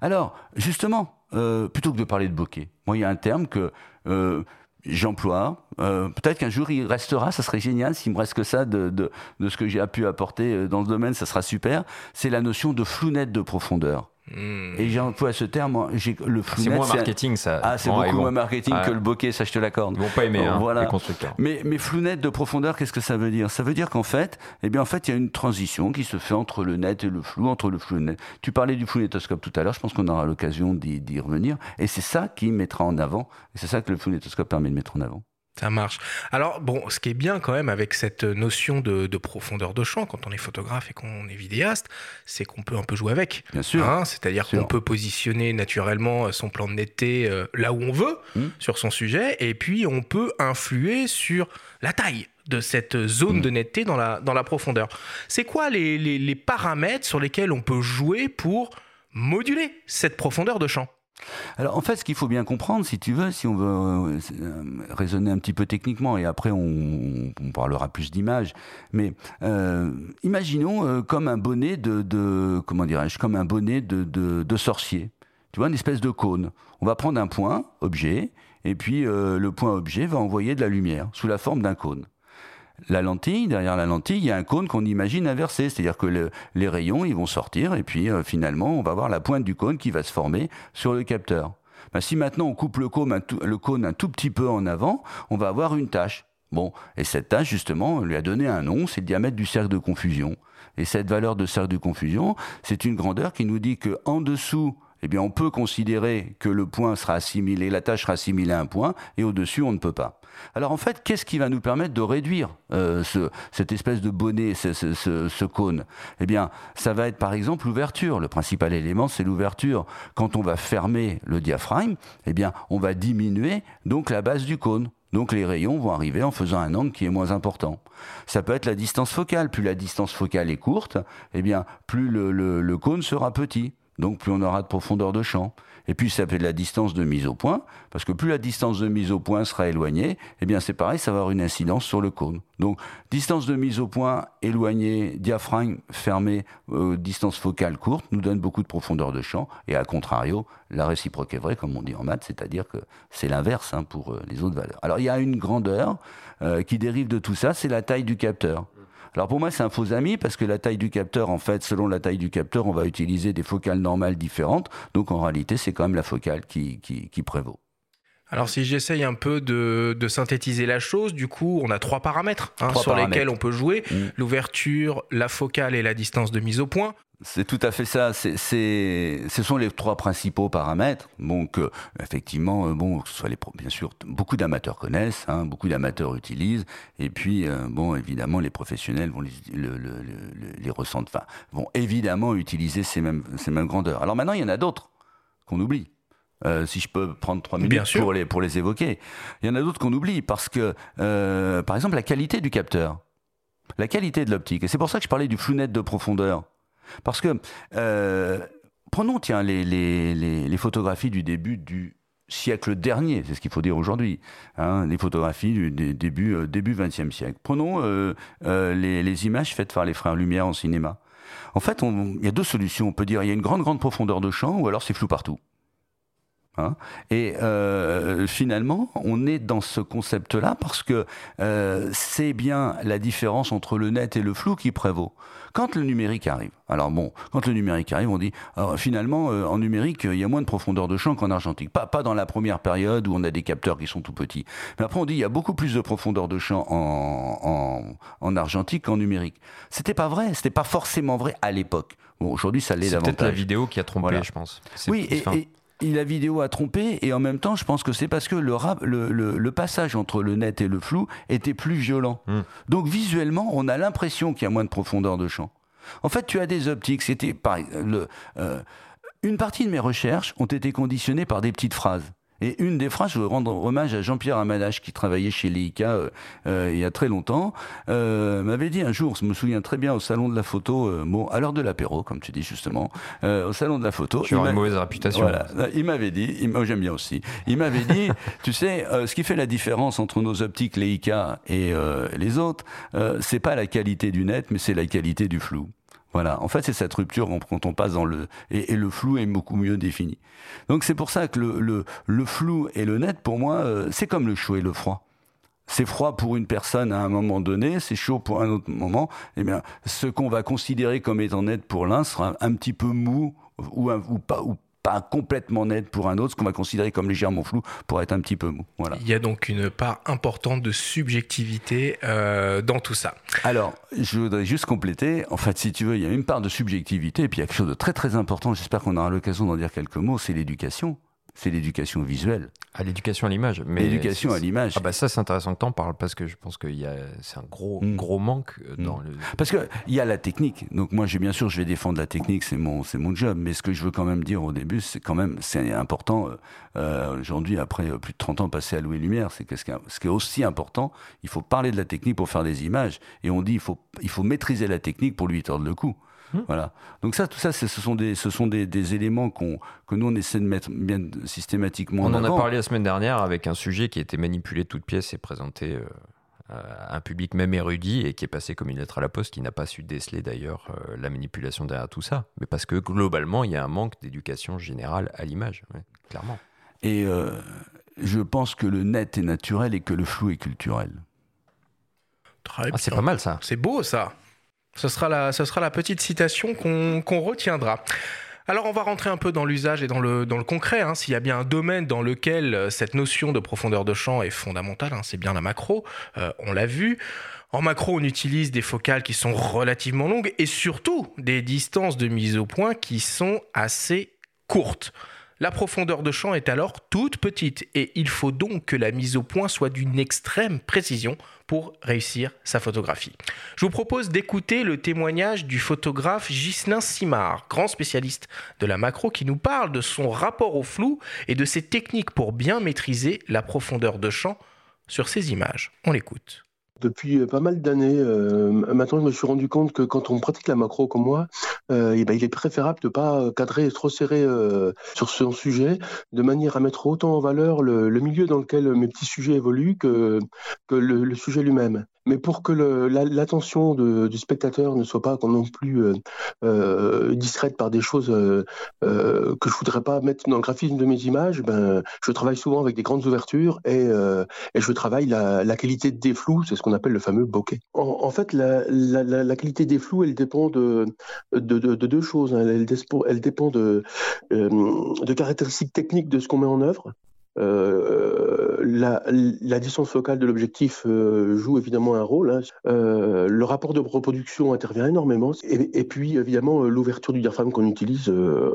[SPEAKER 3] Alors, justement, euh, plutôt que de parler de bokeh, moi, il y a un terme que euh, j'emploie. Euh, peut-être qu'un jour il restera, ça serait génial s'il me reste que ça de, de, de ce que j'ai pu apporter dans ce domaine, ça sera super. C'est la notion de flou net de profondeur. Hmm. Et j'emploie ce terme, le
[SPEAKER 2] C'est moins marketing, ça.
[SPEAKER 3] Ah, c'est beaucoup moins marketing que le bokeh, ça je te l'accorde.
[SPEAKER 2] Ils vont pas aimer, hein, voilà. les constructeurs.
[SPEAKER 3] Mais, mais flou net de profondeur, qu'est-ce que ça veut dire? Ça veut dire qu'en fait, eh bien, en fait, il y a une transition qui se fait entre le net et le flou, entre le flou et le net. Tu parlais du flou netoscope tout à l'heure, je pense qu'on aura l'occasion d'y revenir. Et c'est ça qui mettra en avant, et c'est ça que le flou netoscope permet de mettre en avant.
[SPEAKER 1] Ça marche. Alors, bon, ce qui est bien quand même avec cette notion de, profondeur de champ, quand on est photographe et qu'on est vidéaste, c'est qu'on peut un peu jouer avec.
[SPEAKER 3] Bien sûr.
[SPEAKER 1] Hein. C'est-à-dire qu'on peut positionner naturellement son plan de netteté euh, là où on veut, mmh. sur son sujet, et puis on peut influer sur la taille de cette zone mmh. de netteté dans la, dans la profondeur. C'est quoi les, les paramètres sur lesquels on peut jouer pour moduler cette profondeur de champ?
[SPEAKER 3] Alors en fait, ce qu'il faut bien comprendre, si tu veux, si on veut euh, raisonner un petit peu techniquement, et après on, parlera plus d'images, mais euh, imaginons euh, comme un bonnet de, comme un bonnet de, sorcier. Tu vois, une espèce de cône. On va prendre un point, objet, et puis le point objet va envoyer de la lumière sous la forme d'un cône la lentille, derrière la lentille, il y a un cône qu'on imagine inversé, c'est-à-dire que les rayons, ils vont sortir, et puis euh, finalement, on va voir la pointe du cône qui va se former sur le capteur. Ben, si maintenant on coupe le cône, un tout, petit peu en avant, on va avoir une tâche. Bon, et cette tâche, justement, on lui a donné un nom, c'est le diamètre du cercle de confusion. Et cette valeur de cercle de confusion, c'est une grandeur qui nous dit que en dessous eh bien, on peut considérer que le point sera assimilé, la tâche sera assimilée à un point, et au-dessus, on ne peut pas. Alors en fait, qu'est-ce qui va nous permettre de réduire euh, cette espèce de bonnet, ce, cône? Eh bien, ça va être par exemple l'ouverture. Le principal élément, c'est l'ouverture. Quand on va fermer le diaphragme, eh bien, on va diminuer donc la base du cône. Donc les rayons vont arriver en faisant un angle qui est moins important. Ça peut être la distance focale. Plus la distance focale est courte, eh bien, plus le cône sera petit donc plus on aura de profondeur de champ. Et puis ça fait de la distance de mise au point, parce que plus la distance de mise au point sera éloignée, eh bien c'est pareil, ça va avoir une incidence sur le cône. Donc distance de mise au point éloignée, diaphragme fermé, euh, distance focale courte, nous donne beaucoup de profondeur de champ, et à contrario, la réciproque est vraie, comme on dit en maths, c'est-à-dire que c'est l'inverse hein, pour euh, les autres valeurs. Alors il y a une grandeur euh, qui dérive de tout ça, c'est la taille du capteur. Alors pour moi, c'est un faux ami parce que la taille du capteur, en fait, selon la taille du capteur, on va utiliser des focales normales différentes. Donc en réalité, c'est quand même la focale qui, qui, prévaut.
[SPEAKER 1] Alors si j'essaye un peu de, synthétiser la chose, du coup, on a trois paramètres hein, sur lesquels on peut jouer. Mm. L'ouverture, la focale et la distance de mise au point.
[SPEAKER 3] C'est tout à fait ça. C'est, ce sont les trois principaux paramètres. Donc, euh, effectivement, euh, bon, que ce soit les, bien sûr, beaucoup d'amateurs connaissent, hein, beaucoup d'amateurs utilisent, et puis, euh, bon, évidemment, les professionnels vont les, les ressentent, enfin, vont évidemment utiliser ces mêmes, ces mêmes grandeurs. Alors maintenant, il y en a d'autres qu'on oublie. si je peux prendre trois minutes pour les, pour les évoquer. Il y en a d'autres qu'on oublie parce que, par exemple, la qualité du capteur, la qualité de l'optique. Et c'est pour ça que je parlais du flou net de profondeur. Parce que, euh, prenons, tiens, les, les, photographies du début du siècle dernier, c'est ce qu'il faut dire aujourd'hui, hein, les photographies du, début, euh, début 20e siècle. Prenons euh, les, les, images faites par les frères Lumière en cinéma. En fait, il y a deux solutions. On peut dire il y a une grande, grande profondeur de champ, ou alors c'est flou partout. Hein et euh, finalement, on est dans ce concept-là parce que euh, c'est bien la différence entre le net et le flou qui prévaut. Quand le numérique arrive, alors bon, quand le numérique arrive, on dit finalement euh, en numérique il y a moins de profondeur de champ qu'en argentique. Pas pas dans la première période où on a des capteurs qui sont tout petits. Mais après on dit il y a beaucoup plus de profondeur de champ en, en, en argentique qu'en numérique. C'était pas vrai, c'était pas forcément vrai à l'époque. Bon, aujourd'hui ça l'est davantage.
[SPEAKER 2] C'est peut-être la vidéo qui a trompé, je pense.
[SPEAKER 3] Oui, et, la vidéo a trompé et en même temps, je pense que c'est parce que le, le, passage entre le net et le flou était plus violent. Hmm. Donc visuellement, on a l'impression qu'il y a moins de profondeur de champ. En fait, tu as des optiques. C'était. Le, euh, une partie de mes recherches ont été conditionnées par des petites phrases. Et une des phrases, je veux rendre hommage à Jean-Pierre Amadache, qui travaillait chez Leica euh, euh, il y a très longtemps, euh, m'avait dit un jour, je me souviens très bien, au salon de la photo, bon, à l'heure de l'apéro, comme tu dis justement, au salon de la photo.
[SPEAKER 2] Tu as une mauvaise réputation.
[SPEAKER 3] il m'avait dit, moi j'aime bien aussi, il m'avait dit, [LAUGHS] tu sais, ce qui fait la différence entre nos optiques Leica et les autres, c'est pas la qualité du net, mais c'est la qualité du flou. Voilà. En fait, c'est cette rupture quand on passe dans le et, le flou est beaucoup mieux défini. Donc c'est pour ça que le, le, flou et le net, pour moi, euh, c'est comme le chaud et le froid. C'est froid pour une personne à un moment donné, c'est chaud pour un autre moment. Eh bien, ce qu'on va considérer comme étant net pour l'un sera un petit peu mou ou, ou pas ou pas complètement net pour un autre, ce qu'on va considérer comme légèrement flou pour être un petit peu mou. Voilà.
[SPEAKER 1] Il y a donc une part importante de subjectivité euh, dans tout ça.
[SPEAKER 3] Alors, je voudrais juste compléter. En fait, si tu veux, il y a une part de subjectivité et puis il y a quelque chose de très très important. J'espère qu'on aura l'occasion d'en dire quelques mots. C'est l'éducation c'est l'éducation visuelle.
[SPEAKER 2] À l'éducation à l'image. Mais
[SPEAKER 3] l'éducation à l'image.
[SPEAKER 2] Ah bah ça c'est intéressant que tu en parles parce que je pense que c'est un gros mm. gros manque euh, dans mm. le.
[SPEAKER 3] Parce que il y a la technique. Donc moi bien sûr je vais défendre la technique, c'est mon mon job. Mais ce que je veux quand même dire au début, c'est quand même c'est important euh, euh, aujourd'hui après plus de 30 ans passés à louer lumière, c'est que ce qui, est, ce qui est aussi important, il faut parler de la technique pour faire des images. Et on dit il faut il faut maîtriser la technique pour lui tordre le cou. Mmh. Voilà. Donc ça, tout ça, ce sont des, ce sont des, des éléments qu'on, que nous on essaie de mettre bien systématiquement.
[SPEAKER 2] On
[SPEAKER 3] en,
[SPEAKER 2] a parlé la semaine dernière avec un sujet qui a été manipulé toute pièce et présenté. Euh, à un public même érudit et qui est passé comme une lettre à la poste, qui n'a pas su déceler d'ailleurs euh, la manipulation derrière tout ça. Mais parce que globalement, il y a un manque d'éducation générale à l'image, clairement.
[SPEAKER 3] Et euh, je pense que le net est naturel et que le flou est culturel.
[SPEAKER 1] Très ah, c'est pas mal ça. C'est beau ça. Ce sera la, petite citation qu'on retiendra. Alors on va rentrer un peu dans l'usage et dans le, dans le concret. Hein. S'il y a bien un domaine dans lequel euh, cette notion de profondeur de champ est fondamentale, hein, c'est bien la macro. Euh, on l'a vu. En macro, on utilise des focales qui sont relativement longues et surtout des distances de mise au point qui sont assez courtes. La profondeur de champ est alors toute petite et il faut donc que la mise au point soit d'une extrême précision pour réussir sa photographie. Je vous propose d'écouter le témoignage du photographe Ghislain Simard, grand spécialiste de la macro, qui nous parle de son rapport au flou et de ses techniques pour bien maîtriser la profondeur de champ sur ses images. On l'écoute.
[SPEAKER 6] Depuis euh, pas mal d'années, euh, maintenant je me suis rendu compte que quand on pratique la macro comme moi, euh, et ben, il est préférable de ne pas cadrer trop serré sur son sujet, de manière à mettre autant en valeur le, milieu dans lequel mes petits sujets évoluent que le sujet lui-même mais pour que l'attention du spectateur ne soit pas non plus euh, euh, distraite par des choses euh, que je voudrais pas mettre dans le graphisme de mes images, ben, je travaille souvent avec des grandes ouvertures et, je travaille la, qualité des flous, c'est ce qu'on appelle le fameux bokeh. En, fait, la, qualité des flous, elle dépend de, de, deux choses. Hein. Elle, dépend de, de caractéristiques techniques de ce qu'on met en œuvre euh, la, distance focale de l'objectif euh, joue évidemment un rôle. Hein. Euh, le rapport de reproduction intervient énormément. Et, et puis, évidemment, l'ouverture du diaphragme qu'on utilise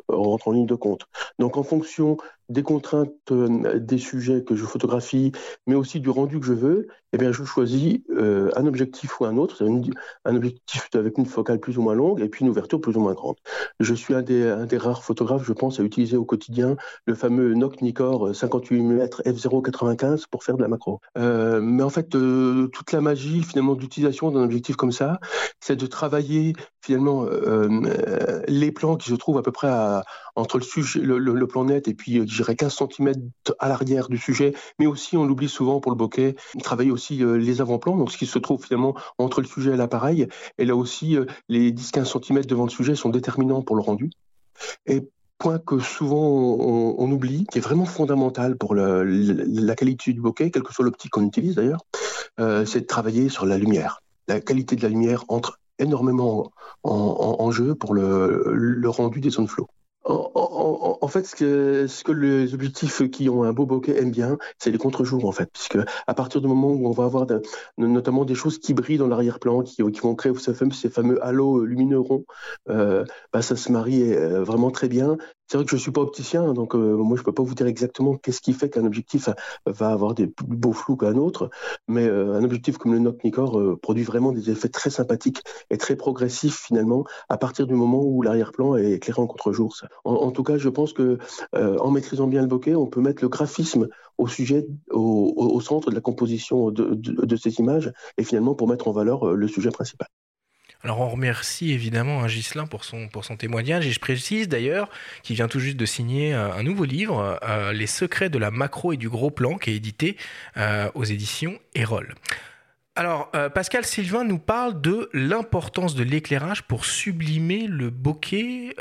[SPEAKER 6] rentre en ligne de compte. Donc, en fonction des contraintes euh, des sujets que je photographie, mais aussi du rendu que je veux, eh bien, je choisis euh, un objectif ou un autre, un objectif avec une focale plus ou moins longue et puis une ouverture plus ou moins grande. Je suis un des, rares photographes, je pense, à utiliser au quotidien le fameux Nock Nikkor 58 mm f0.95 pour faire de la macro. Euh, mais en fait, toute la magie finalement d'utilisation d'un objectif comme ça, c'est de travailler finalement les plans qui se trouvent à peu près à, entre le, sujet, le, plan net et puis, euh, je dirais, 15 cm à l'arrière du sujet, mais aussi, on l'oublie souvent pour le bokeh, travailler aussi euh, les avant-plans, donc ce qui se trouve finalement entre le sujet et l'appareil. Et là aussi, euh, les 10-15 cm devant le sujet sont déterminants pour le rendu. Et point que souvent on, oublie, qui est vraiment fondamental pour la qualité du bokeh, quelle que soit l'optique qu'on utilise d'ailleurs, c'est de travailler sur la lumière. La qualité de la lumière entre énormément en, jeu pour le, le rendu des zones flow. En, fait, ce que, les objectifs qui ont un beau bokeh aiment bien, c'est les contre-jours, en fait, puisque à partir du moment où on va avoir notamment des choses qui brillent dans l'arrière-plan, qui, qui, vont créer ces fameux, ces fameux halos lumineux ronds, euh, bah, ça se marie euh, vraiment très bien c'est vrai que je suis pas opticien, donc euh, moi je peux pas vous dire exactement qu'est-ce qui fait qu'un objectif va avoir des plus beaux flous qu'un autre, mais euh, un objectif comme le euh, produit vraiment des effets très sympathiques et très progressifs finalement à partir du moment où l'arrière-plan est éclairé en contre-jour. En, tout cas, je pense que en maîtrisant bien le bokeh, on peut mettre le graphisme au sujet, au, centre de la composition de, de ces images et finalement pour mettre en valeur le sujet principal.
[SPEAKER 1] Alors on remercie évidemment Gislin pour son, témoignage et je précise d'ailleurs qu'il vient tout juste de signer euh, un nouveau livre, euh, Les secrets de la macro et du gros plan, qui est édité euh, aux éditions Erol. Alors, Pascal Sylvain nous parle de l'importance de l'éclairage pour sublimer le bokeh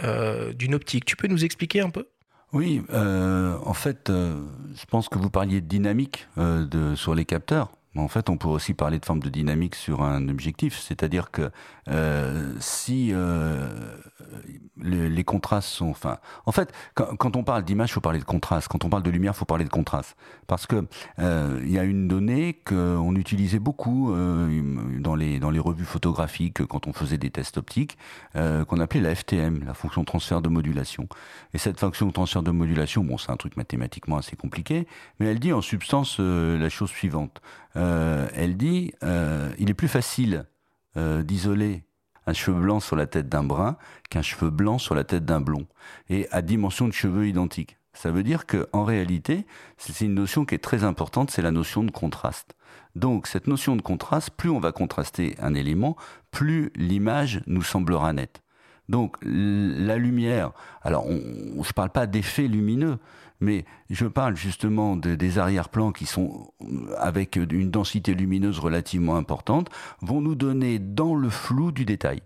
[SPEAKER 1] d'une optique. Tu peux nous expliquer un peu?
[SPEAKER 3] Oui, en fait, je pense que vous parliez de dynamique sur les capteurs. En fait, on peut aussi parler de forme de dynamique sur un objectif, c'est-à-dire que euh, si euh, les, contrastes sont, enfin, en fait, quand, on parle d'image, il faut parler de contraste. Quand on parle de lumière, il faut parler de contraste, parce que euh, y a une donnée qu'on utilisait beaucoup dans les revues photographiques quand on faisait des tests optiques, qu'on appelait la FTM, la fonction transfert de modulation. Et cette fonction transfert de modulation, bon, c'est un truc mathématiquement assez compliqué, mais elle dit en substance la chose suivante. Euh, elle dit euh, il est plus facile euh, d'isoler un cheveu blanc sur la tête d'un brun qu'un cheveu blanc sur la tête d'un blond, et à dimension de cheveux identique. Ça veut dire qu'en réalité, c'est une notion qui est très importante, c'est la notion de contraste. Donc cette notion de contraste, plus on va contraster un élément, plus l'image nous semblera nette. Donc la lumière, alors je ne parle pas d'effet lumineux, mais je parle justement des arrière-plans qui sont avec une densité lumineuse relativement importante, vont nous donner dans le flou du détail.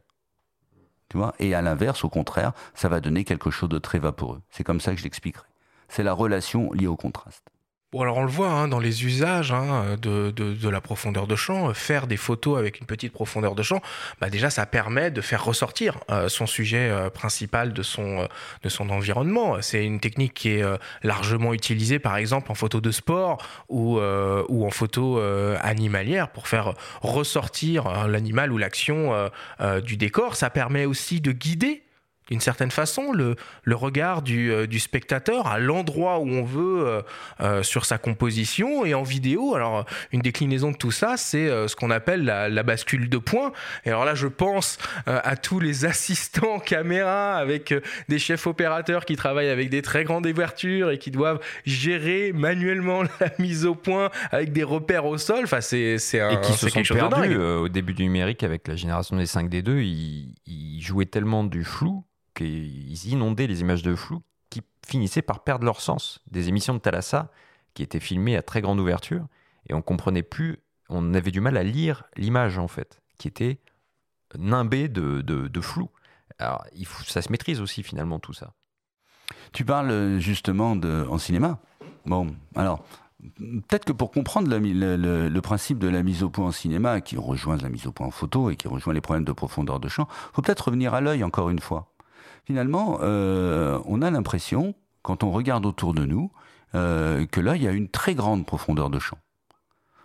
[SPEAKER 3] Et à l'inverse, au contraire, ça va donner quelque chose de très vaporeux. C'est comme ça que je l'expliquerai. C'est la relation liée au contraste.
[SPEAKER 1] Bon, alors on le voit hein, dans les usages hein, de, de, la profondeur de champ, euh, faire des photos avec une petite profondeur de champ, bah déjà ça permet de faire ressortir euh, son sujet euh, principal de son, de son environnement. C'est une technique qui est largement utilisée par exemple en photo de sport ou, ou en photo animalière pour faire ressortir hein, l'animal ou l'action du décor. Ça permet aussi de guider d'une certaine façon le, le regard du, euh, du, spectateur à l'endroit où on veut euh, euh, sur sa composition et en vidéo. Alors une déclinaison de tout ça, c'est ce qu'on appelle la, la, bascule de points. Et alors là, je pense à tous les [LAUGHS] assistants caméra avec des chefs opérateurs qui travaillent avec des très grandes ouvertures et qui doivent gérer manuellement [LAUGHS] la mise au point avec des repères au sol. Enfin, c'est un,
[SPEAKER 2] et qui se
[SPEAKER 1] sont
[SPEAKER 2] perdus au début du numérique avec la génération des 5D2. Ils, ils jouaient tellement du flou qu'ils inondaient les images de flou qui finissaient par perdre leur sens. Des émissions de Thalassa qui étaient filmées à très grande ouverture et on comprenait plus, on avait du mal à lire l'image en fait, qui était nimbée de, flou. Alors ça se maîtrise aussi finalement tout ça.
[SPEAKER 3] Tu parles justement de, en cinéma. Bon, alors peut-être que pour comprendre le, le, principe de la mise au point en cinéma, qui rejoint la mise au point en photo et qui rejoint les problèmes de profondeur de champ, faut peut-être revenir à l'œil encore une fois finalement, euh, on a l'impression, quand on regarde autour de nous, euh, que là, il y a une très grande profondeur de champ.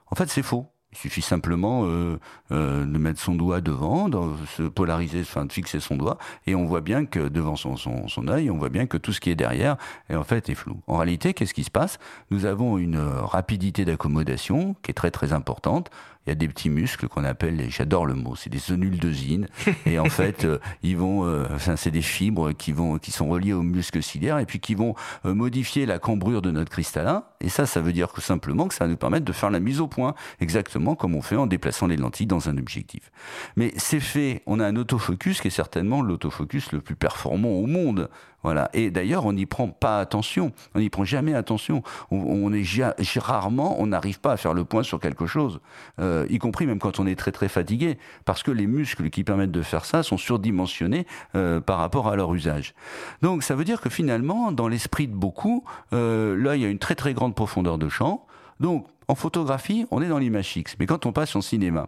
[SPEAKER 3] En fait, c'est faux. Il suffit simplement euh, de mettre son doigt devant, de se polariser, enfin de fixer son doigt, et on voit bien que devant son, son, œil, on voit bien que tout ce qui est derrière, est, en fait, flou. En réalité, qu'est-ce qui se passe? Nous avons une rapidité d'accommodation qui est très très importante il y a des petits muscles qu'on appelle, j'adore le mot, c'est des zonules de zine. et en [LAUGHS] fait, euh, ils vont, euh, c'est des fibres qui vont, qui sont reliées aux muscles ciliaires et puis qui vont euh, modifier la cambrure de notre cristallin. Et ça, ça veut dire que simplement que ça va nous permettre de faire la mise au point, exactement comme on fait en déplaçant les lentilles dans un objectif. Mais c'est fait, on a un autofocus qui est certainement l'autofocus le plus performant au monde. Voilà. Et d'ailleurs, on n'y prend pas attention. On n'y prend jamais attention. On, est rarement, on n'arrive pas à faire le point sur quelque chose, euh, y compris même quand on est très très fatigué, parce que les muscles qui permettent de faire ça sont surdimensionnés euh, par rapport à leur usage. Donc, ça veut dire que finalement, dans l'esprit de beaucoup, euh, là, il y a une très très grande profondeur de champ. Donc, En photographie, on est dans l'image fixe. Mais quand on passe en cinéma, euh,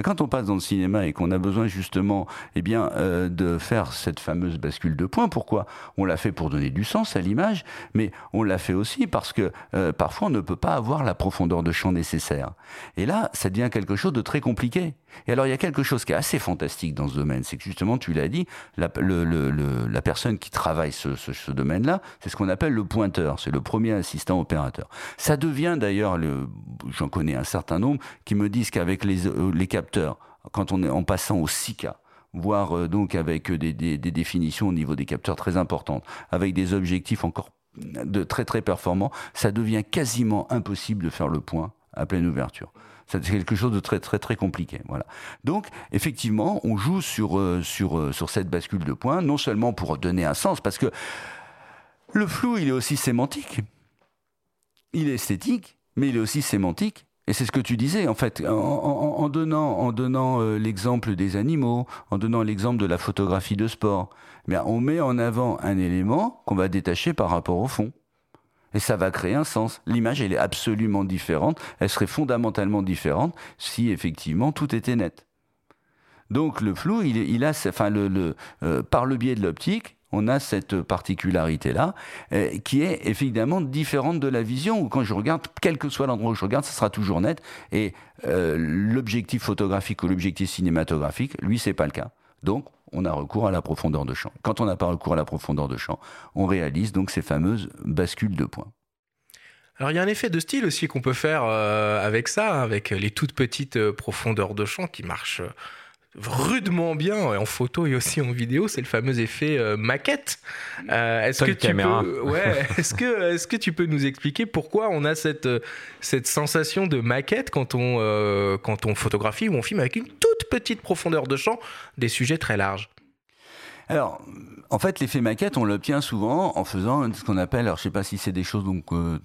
[SPEAKER 3] quand on passe dans le cinéma et qu'on a besoin justement eh bien, euh, de faire cette fameuse bascule de points, pourquoi? On l'a fait pour donner du sens à l'image, mais on l'a fait aussi parce que euh, parfois on ne peut pas avoir la profondeur de champ nécessaire. Et là, ça devient quelque chose de très compliqué. Et alors il y a quelque chose qui est assez fantastique dans ce domaine, c'est que justement, tu l'as dit, la, personne qui travaille ce, domaine-là, c'est ce qu'on appelle le pointeur, c'est le premier assistant opérateur. Ça devient d'ailleurs, j'en connais un certain nombre, qui me disent qu'avec les, les capteurs, quand on est en passant au 6K, voire euh, donc avec des, des, définitions au niveau des capteurs très importantes, avec des objectifs encore de très très performants, ça devient quasiment impossible de faire le point à pleine ouverture. C'est quelque chose de très très très compliqué. Voilà. Donc effectivement, on joue sur euh, sur euh, sur cette bascule de points, non seulement pour donner un sens, parce que le flou, il est aussi sémantique, il est esthétique, mais il est aussi sémantique et c'est ce que tu disais, en fait, en, donnant, en donnant euh, l'exemple des animaux, en donnant l'exemple de la photographie de sport, mais on met en avant un élément qu'on va détacher par rapport au fond. Et ça va créer un sens. L'image, elle est absolument différente. Elle serait fondamentalement différente si effectivement tout était net. Donc le flou, il, a, enfin, le euh, par le biais de l'optique, on a cette particularité-là, euh, qui est évidemment différente de la vision, où quand je regarde, quel que soit l'endroit où je regarde, ça sera toujours net, et euh, l'objectif photographique ou l'objectif cinématographique, lui, c'est pas le cas. Donc, on a recours à la profondeur de champ. Quand on n'a pas recours à la profondeur de champ, on réalise donc ces fameuses bascules de points.
[SPEAKER 1] Alors il y a un effet de style aussi qu'on peut faire euh, avec ça, avec les toutes petites profondeurs de champ qui marchent rudement bien en photo et aussi en vidéo, c'est le fameux effet euh, maquette. Euh, est-ce que tu peux, ouais, [LAUGHS] est-ce que est-ce que tu peux nous expliquer pourquoi on a cette cette sensation de maquette quand on euh, quand on photographie ou on filme avec une toute petite profondeur de champ des sujets très larges?
[SPEAKER 3] Alors, en fait, l'effet maquette, on l'obtient souvent en faisant ce qu'on appelle, alors je sais pas si c'est des choses euh,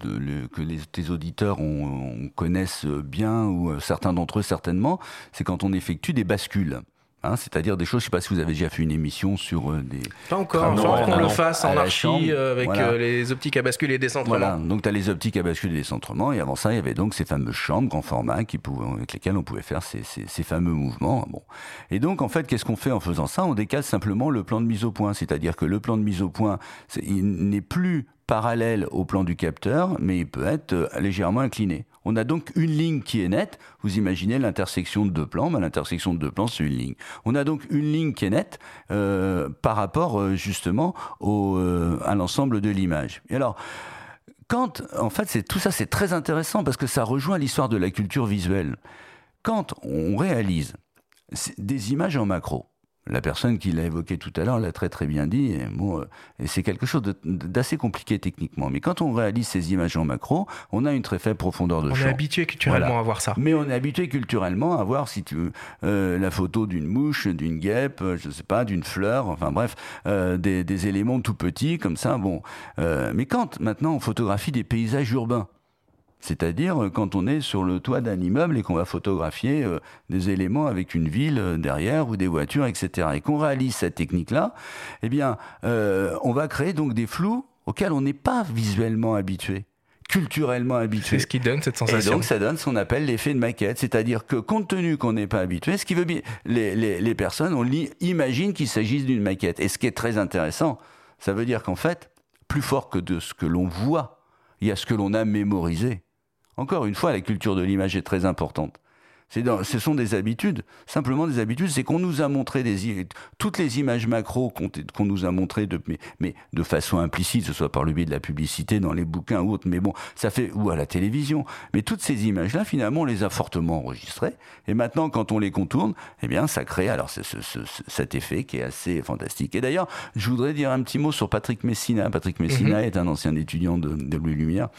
[SPEAKER 3] que tes auditeurs on, connaissent bien, ou euh, certains d'entre eux certainement, c'est quand on effectue des bascules. Hein, c'est-à-dire des choses, je ne sais pas si vous avez déjà fait une émission sur euh, des...
[SPEAKER 1] Pas encore, il faut qu'on le fasse en archi euh, avec euh, les optiques à bascule et décentrement. Voilà,
[SPEAKER 3] donc tu as les optiques à bascule et décentrement, et avant ça, il y avait donc ces fameuses chambres grand format qui avec lesquelles on pouvait faire ces, ces, fameux mouvements. Bon. Et donc, en fait, qu'est-ce qu'on fait en faisant ça? On décale simplement le plan de mise au point, c'est-à-dire que le plan de mise au point, il n'est plus parallèle au plan du capteur, mais il peut être légèrement incliné. On a donc une ligne qui est nette. Vous imaginez l'intersection de deux plans, l'intersection de deux plans, c'est une ligne. On a donc une ligne qui est nette euh, par rapport euh, justement au, euh, à l'ensemble de l'image. Et alors, quand, en fait, c'est tout ça, c'est très intéressant parce que ça rejoint l'histoire de la culture visuelle. Quand on réalise des images en macro, la personne qui l'a évoqué tout à l'heure l'a très très bien dit. Et, bon, euh, et c'est quelque chose d'assez compliqué techniquement. Mais quand on réalise ces images en macro, on a une très faible profondeur de champ.
[SPEAKER 1] On est habitué culturellement à voir ça.
[SPEAKER 3] Mais on est habitué culturellement à voir, si tu veux, euh, la photo d'une mouche, d'une guêpe, euh, je sais pas, d'une fleur, enfin bref, des, des, éléments tout petits comme ça. Bon, mais quand maintenant on photographie des paysages urbains, c'est-à-dire euh, quand on est sur le toit d'un immeuble et qu'on va photographier euh, des éléments avec une ville euh, derrière ou des voitures, etc. Et qu'on réalise cette technique-là, eh bien, on va créer donc des flous auxquels on n'est pas visuellement habitué culturellement habitué.
[SPEAKER 1] C'est ce qui donne cette sensation.
[SPEAKER 3] Et donc ça donne ce qu'on appelle l'effet de maquette, c'est-à-dire que compte tenu qu'on n'est pas habitué, ce qui veut bien, les, les, personnes on imaginent qu'il s'agisse d'une maquette. Et ce qui est très intéressant, ça veut dire qu'en fait, plus fort que de ce que l'on voit, il y a ce que l'on a mémorisé. Encore une fois, la culture de l'image est très importante ce sont des habitudes, simplement des habitudes. C'est qu'on nous a montré des, toutes les images macro qu'on nous a montrées, de, mais, de façon implicite, que ce soit par le biais de la publicité, dans les bouquins ou autres, mais bon, ça fait, ou à la télévision. Mais toutes ces images-là, finalement, on les a fortement enregistrées. Et maintenant, quand on les contourne, eh bien, ça crée alors cet effet qui est assez fantastique. Et d'ailleurs, je voudrais dire un petit mot sur Patrick Messina. Patrick Messina mhm. est un ancien étudiant de, de Louis Lumière.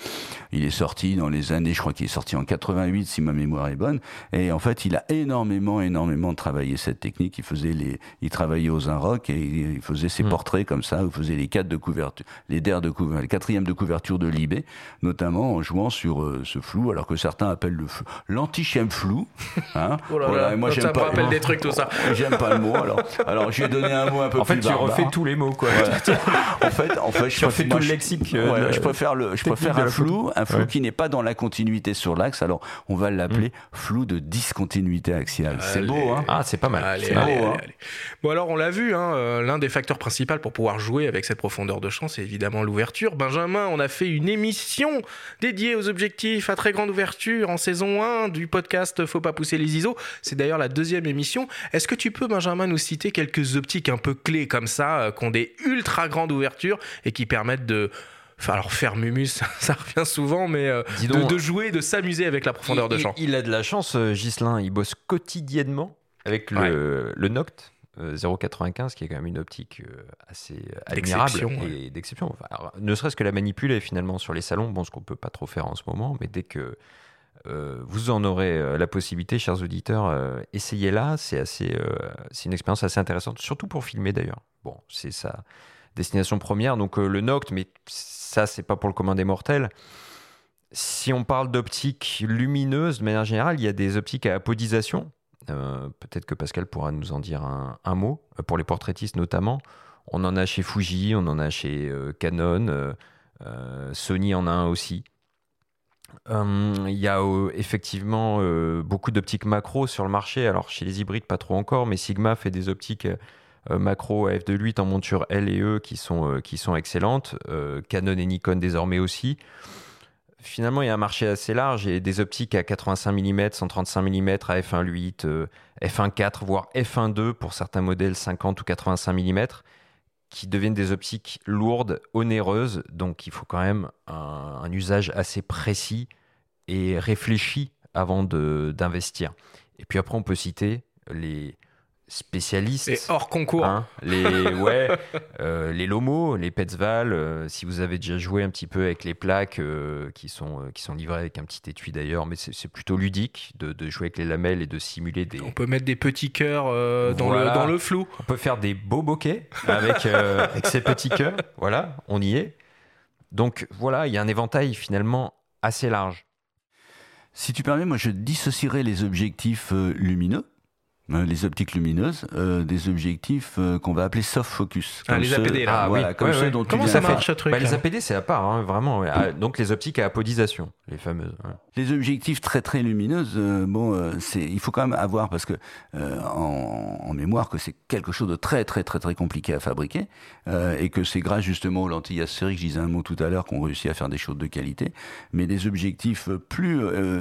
[SPEAKER 3] Il est sorti dans les années, je crois qu'il est sorti en 88, si ma mémoire est bonne. Et en fait, il a énormément, énormément travaillé cette technique. Il faisait les, il travaillait aux Inrock et il faisait ses mm. portraits comme ça. Il faisait les quatre de couverture, les der de couverture, les quatrièmes de couverture de Libé, notamment en jouant sur euh, ce flou, alors que certains appellent le l'anti-chem flou.
[SPEAKER 1] Hein. [LAUGHS] oh là là, moi, j'aime pas. rappelle des trucs tout ça. [LAUGHS]
[SPEAKER 3] J'aime pas le mot. Alors, alors j'ai donné un mot un peu
[SPEAKER 2] en
[SPEAKER 3] plus.
[SPEAKER 2] En fait, tu refais tous les mots, quoi.
[SPEAKER 3] en fait, en fait,
[SPEAKER 2] je préfère tout le lexique. Euh,
[SPEAKER 3] je préfère le, je préfère un flou, un flou qui n'est pas dans la continuité sur l'axe. Alors, on va l'appeler mm. flou de discontinuité axiale. C'est beau, hein
[SPEAKER 2] Ah, c'est pas mal.
[SPEAKER 1] C'est beau, hein bon, alors, on l'a vu, hein, euh, l'un des facteurs principaux pour pouvoir jouer avec cette profondeur de champ, c'est évidemment l'ouverture. Benjamin, on a fait une émission dédiée aux objectifs à très grande ouverture en saison 1 du podcast Faut pas pousser les ISO. C'est d'ailleurs la deuxième émission. Est-ce que tu peux, Benjamin, nous citer quelques optiques un peu clés comme ça, euh, qui ont des ultra grandes ouvertures et qui permettent de Enfin, alors faire Mumus, [LAUGHS] ça revient souvent, mais euh, de, jouer, de s'amuser avec la profondeur
[SPEAKER 2] de
[SPEAKER 1] champ.
[SPEAKER 2] Il, a de la chance, euh, Gislin. Il bosse quotidiennement avec le, le Noct. 0,95 qui est quand même une optique assez admirable et d'exception. ne serait-ce que la manipuler finalement sur les salons, bon, ce qu'on peut pas trop faire en ce moment, mais dès que euh, vous en aurez euh, la possibilité, chers auditeurs. Euh, essayez-la, c'est assez, c'est une expérience assez intéressante, surtout pour filmer d'ailleurs. Bon, c'est sa destination première, donc le Noct, mais ça, c'est pas pour le commun des mortels. Si on parle d'optique lumineuse, de manière générale, il y a des optiques à apodisation. Peut-être que Pascal pourra nous en dire un, mot, pour les portraitistes notamment. On en a chez Fuji, on en a chez Canon, Sony en a un aussi. Euh, il y a euh, effectivement euh, beaucoup d'optiques macro sur le marché. Alors chez les hybrides, pas trop encore, mais Sigma fait des optiques macro à f2.8 en monture L et E qui sont, qui sont excellentes. Canon et Nikon désormais aussi. Finalement, il y a un marché assez large et des optiques à 85 mm, 135 mm, à f1.8, f1.4, voire f1.2 pour certains modèles 50 ou 85 mm qui deviennent des optiques lourdes, onéreuses, donc il faut quand même un, usage assez précis et réfléchi avant d'investir. Et puis après, on peut citer les, spécialistes.
[SPEAKER 1] Et hors concours. Hein,
[SPEAKER 2] les, [LAUGHS] ouais, euh, les Lomo, les Petzval. Euh, si vous avez déjà joué un petit peu avec les plaques euh, qui, sont, qui sont livrées avec un petit étui d'ailleurs, mais c'est plutôt ludique de, de, jouer avec les lamelles et de simuler des.
[SPEAKER 1] On peut mettre des petits cœurs dans, le, dans le flou.
[SPEAKER 2] On peut faire des beaux bokeh avec, [LAUGHS] avec ces petits cœurs. Voilà, on y est. Donc voilà, il y a un éventail finalement assez large.
[SPEAKER 3] Si tu permets, moi je dissocierais les objectifs lumineux les optiques lumineuses, euh, des objectifs euh, qu'on va appeler soft focus.
[SPEAKER 1] Ah, les APD, là.
[SPEAKER 3] Ah, voilà, comme ceux dont
[SPEAKER 1] Comment ça marche ce truc
[SPEAKER 2] bah, Les APD, c'est à part, hein, vraiment. Ah, donc les optiques à apodisation, les fameuses.
[SPEAKER 3] Les objectifs très très lumineuses, euh, bon, c'est, il faut quand même avoir, parce que en, en, mémoire, que c'est quelque chose de très très très très compliqué à fabriquer, et que c'est grâce justement aux lentilles asphériques, je disais un mot tout à l'heure, qu'on réussit à faire des choses de qualité, mais des objectifs plus...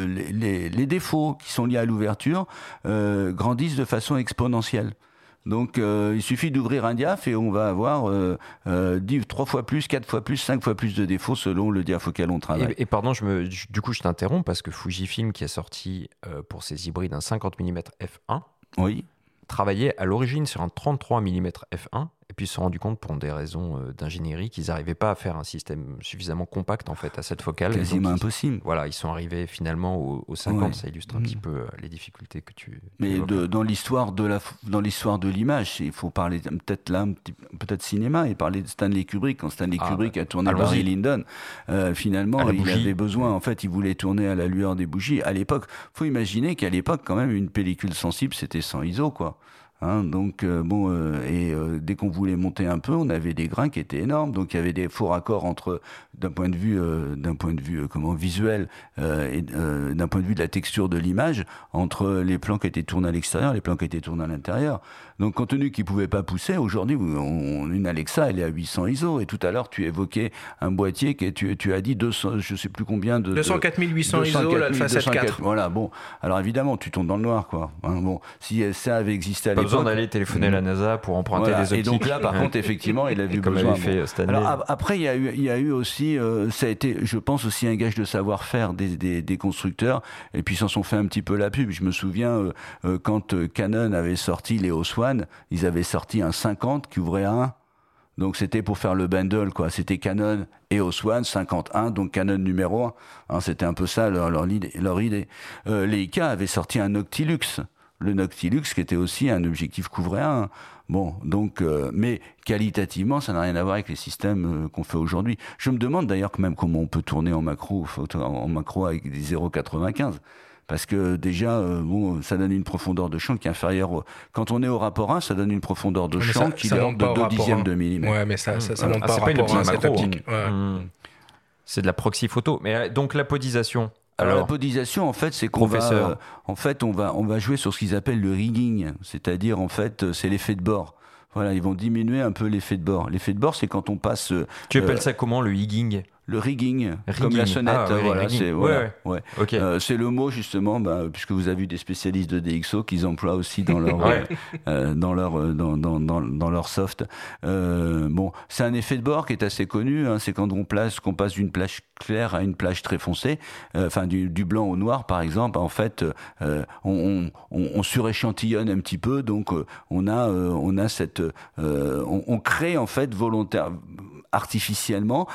[SPEAKER 3] Les, les, les, défauts qui sont liés à l'ouverture grandissent de façon exponentielle. Donc euh, il suffit d'ouvrir un diaph et on va avoir euh, euh, trois fois plus, quatre fois plus, cinq fois plus de défauts selon le diaph auquel on travaille.
[SPEAKER 2] Et, pardon, je me, du coup je t'interromps parce que Fujifilm qui a sorti pour ses hybrides un 50 mm f1,
[SPEAKER 3] oui.
[SPEAKER 2] travaillait à l'origine sur un 33 mm f1 et puis ils se sont rendus compte pour des raisons euh, d'ingénierie qu'ils n'arrivaient pas à faire un système suffisamment compact en fait à cette focale.
[SPEAKER 3] Quasiment impossible.
[SPEAKER 2] voilà, ils sont arrivés finalement au, 50. Ça illustre un petit mm. peu euh, les difficultés que tu.
[SPEAKER 3] Mais dans l'histoire de la dans l'histoire de l'image, il faut parler peut-être là peut-être cinéma et parler de Stanley Kubrick quand Stanley ah, Kubrick a tourné Barry Lyndon. Euh, finalement, il avait besoin en fait, il voulait tourner à la lueur des bougies. À l'époque, faut imaginer qu'à l'époque quand même une pellicule sensible c'était sans ISO quoi. Hein, donc euh, bon euh, et euh, dès qu'on voulait monter un peu, on avait des grains qui étaient énormes. Donc il y avait des faux raccords entre d'un point de vue d'un point de vue comment visuel et d'un point de vue de la texture de l'image entre les plans qui étaient tournés à l'extérieur et les plans qui étaient tournés à l'intérieur. Donc compte tenu qu'ils pouvaient pas pousser, aujourd'hui on, une Alexa elle est à 800 ISO et tout à l'heure tu évoquais un boîtier qui tu, tu as dit 200 je sais plus combien de
[SPEAKER 1] 204 800 ISO l'Alpha 7 IV.
[SPEAKER 3] Voilà bon alors évidemment tu tombes dans le noir quoi. Hein, bon si ça avait existé à l'époque
[SPEAKER 2] besoin d'aller téléphoner à la NASA pour emprunter des optiques.
[SPEAKER 3] Et donc là, par contre, effectivement, il a vu besoin.
[SPEAKER 2] Fait
[SPEAKER 3] Alors, après, il y a eu, il y a eu aussi, euh, ça a été, je pense aussi un gage de savoir-faire des, des, des, constructeurs. Et puis, ils s'en sont fait un petit peu la pub. Je me souviens euh, euh, quand Canon avait sorti les Oswan, ils avaient sorti un 50 qui ouvrait à 1. Donc c'était pour faire le bundle, quoi. C'était Canon et Oswan 51, donc Canon numéro 1. Hein, c'était un peu ça leur, leur idée. Leur idée. Euh, Leica avait sorti un Noctilux. Le Noctilux qui était aussi un objectif couvréen. Bon, donc, euh, mais qualitativement, ça n'a rien à voir avec les systèmes euh, qu'on fait aujourd'hui. Je me demande d'ailleurs même comment on peut tourner en macro, en macro avec des 0,95 parce que déjà, euh, bon, ça donne une profondeur de champ qui est inférieure. Quand on est au rapport 1, ça donne une profondeur de champ qui est de 2 dixièmes de millimètre.
[SPEAKER 1] Ouais, mais ça, ça, ça monte pas au rapport 1, c'est optique.
[SPEAKER 2] Mmh. C'est de la proxy photo. Mais donc l'apodisation.
[SPEAKER 3] Alors, l'apodisation, en fait, c'est qu'on va, euh, en fait, on va, on va jouer sur ce qu'ils appellent le rigging, c'est-à-dire en fait, c'est l'effet de bord. Voilà, ils vont diminuer un peu l'effet de bord. L'effet de bord, c'est quand on passe.
[SPEAKER 2] Tu appelles ça comment le rigging?
[SPEAKER 3] Le rigging, comme la sonnette. Ah, voilà, c'est voilà, ouais, euh, c'est le mot justement, bah, puisque vous avez vu des spécialistes de DxO qu'ils emploient aussi dans leur [LAUGHS] euh, dans leur euh, dans, dans, dans, dans, leur soft. Euh, bon, c'est un effet de bord qui est assez connu. Hein, c'est quand on place qu'on passe d'une plage claire à une plage très foncée, euh, enfin du, du, blanc au noir par exemple. En fait, on, on, on, suréchantillonne un petit peu, donc on a on a cette on, on, crée en fait volontaire artificiellement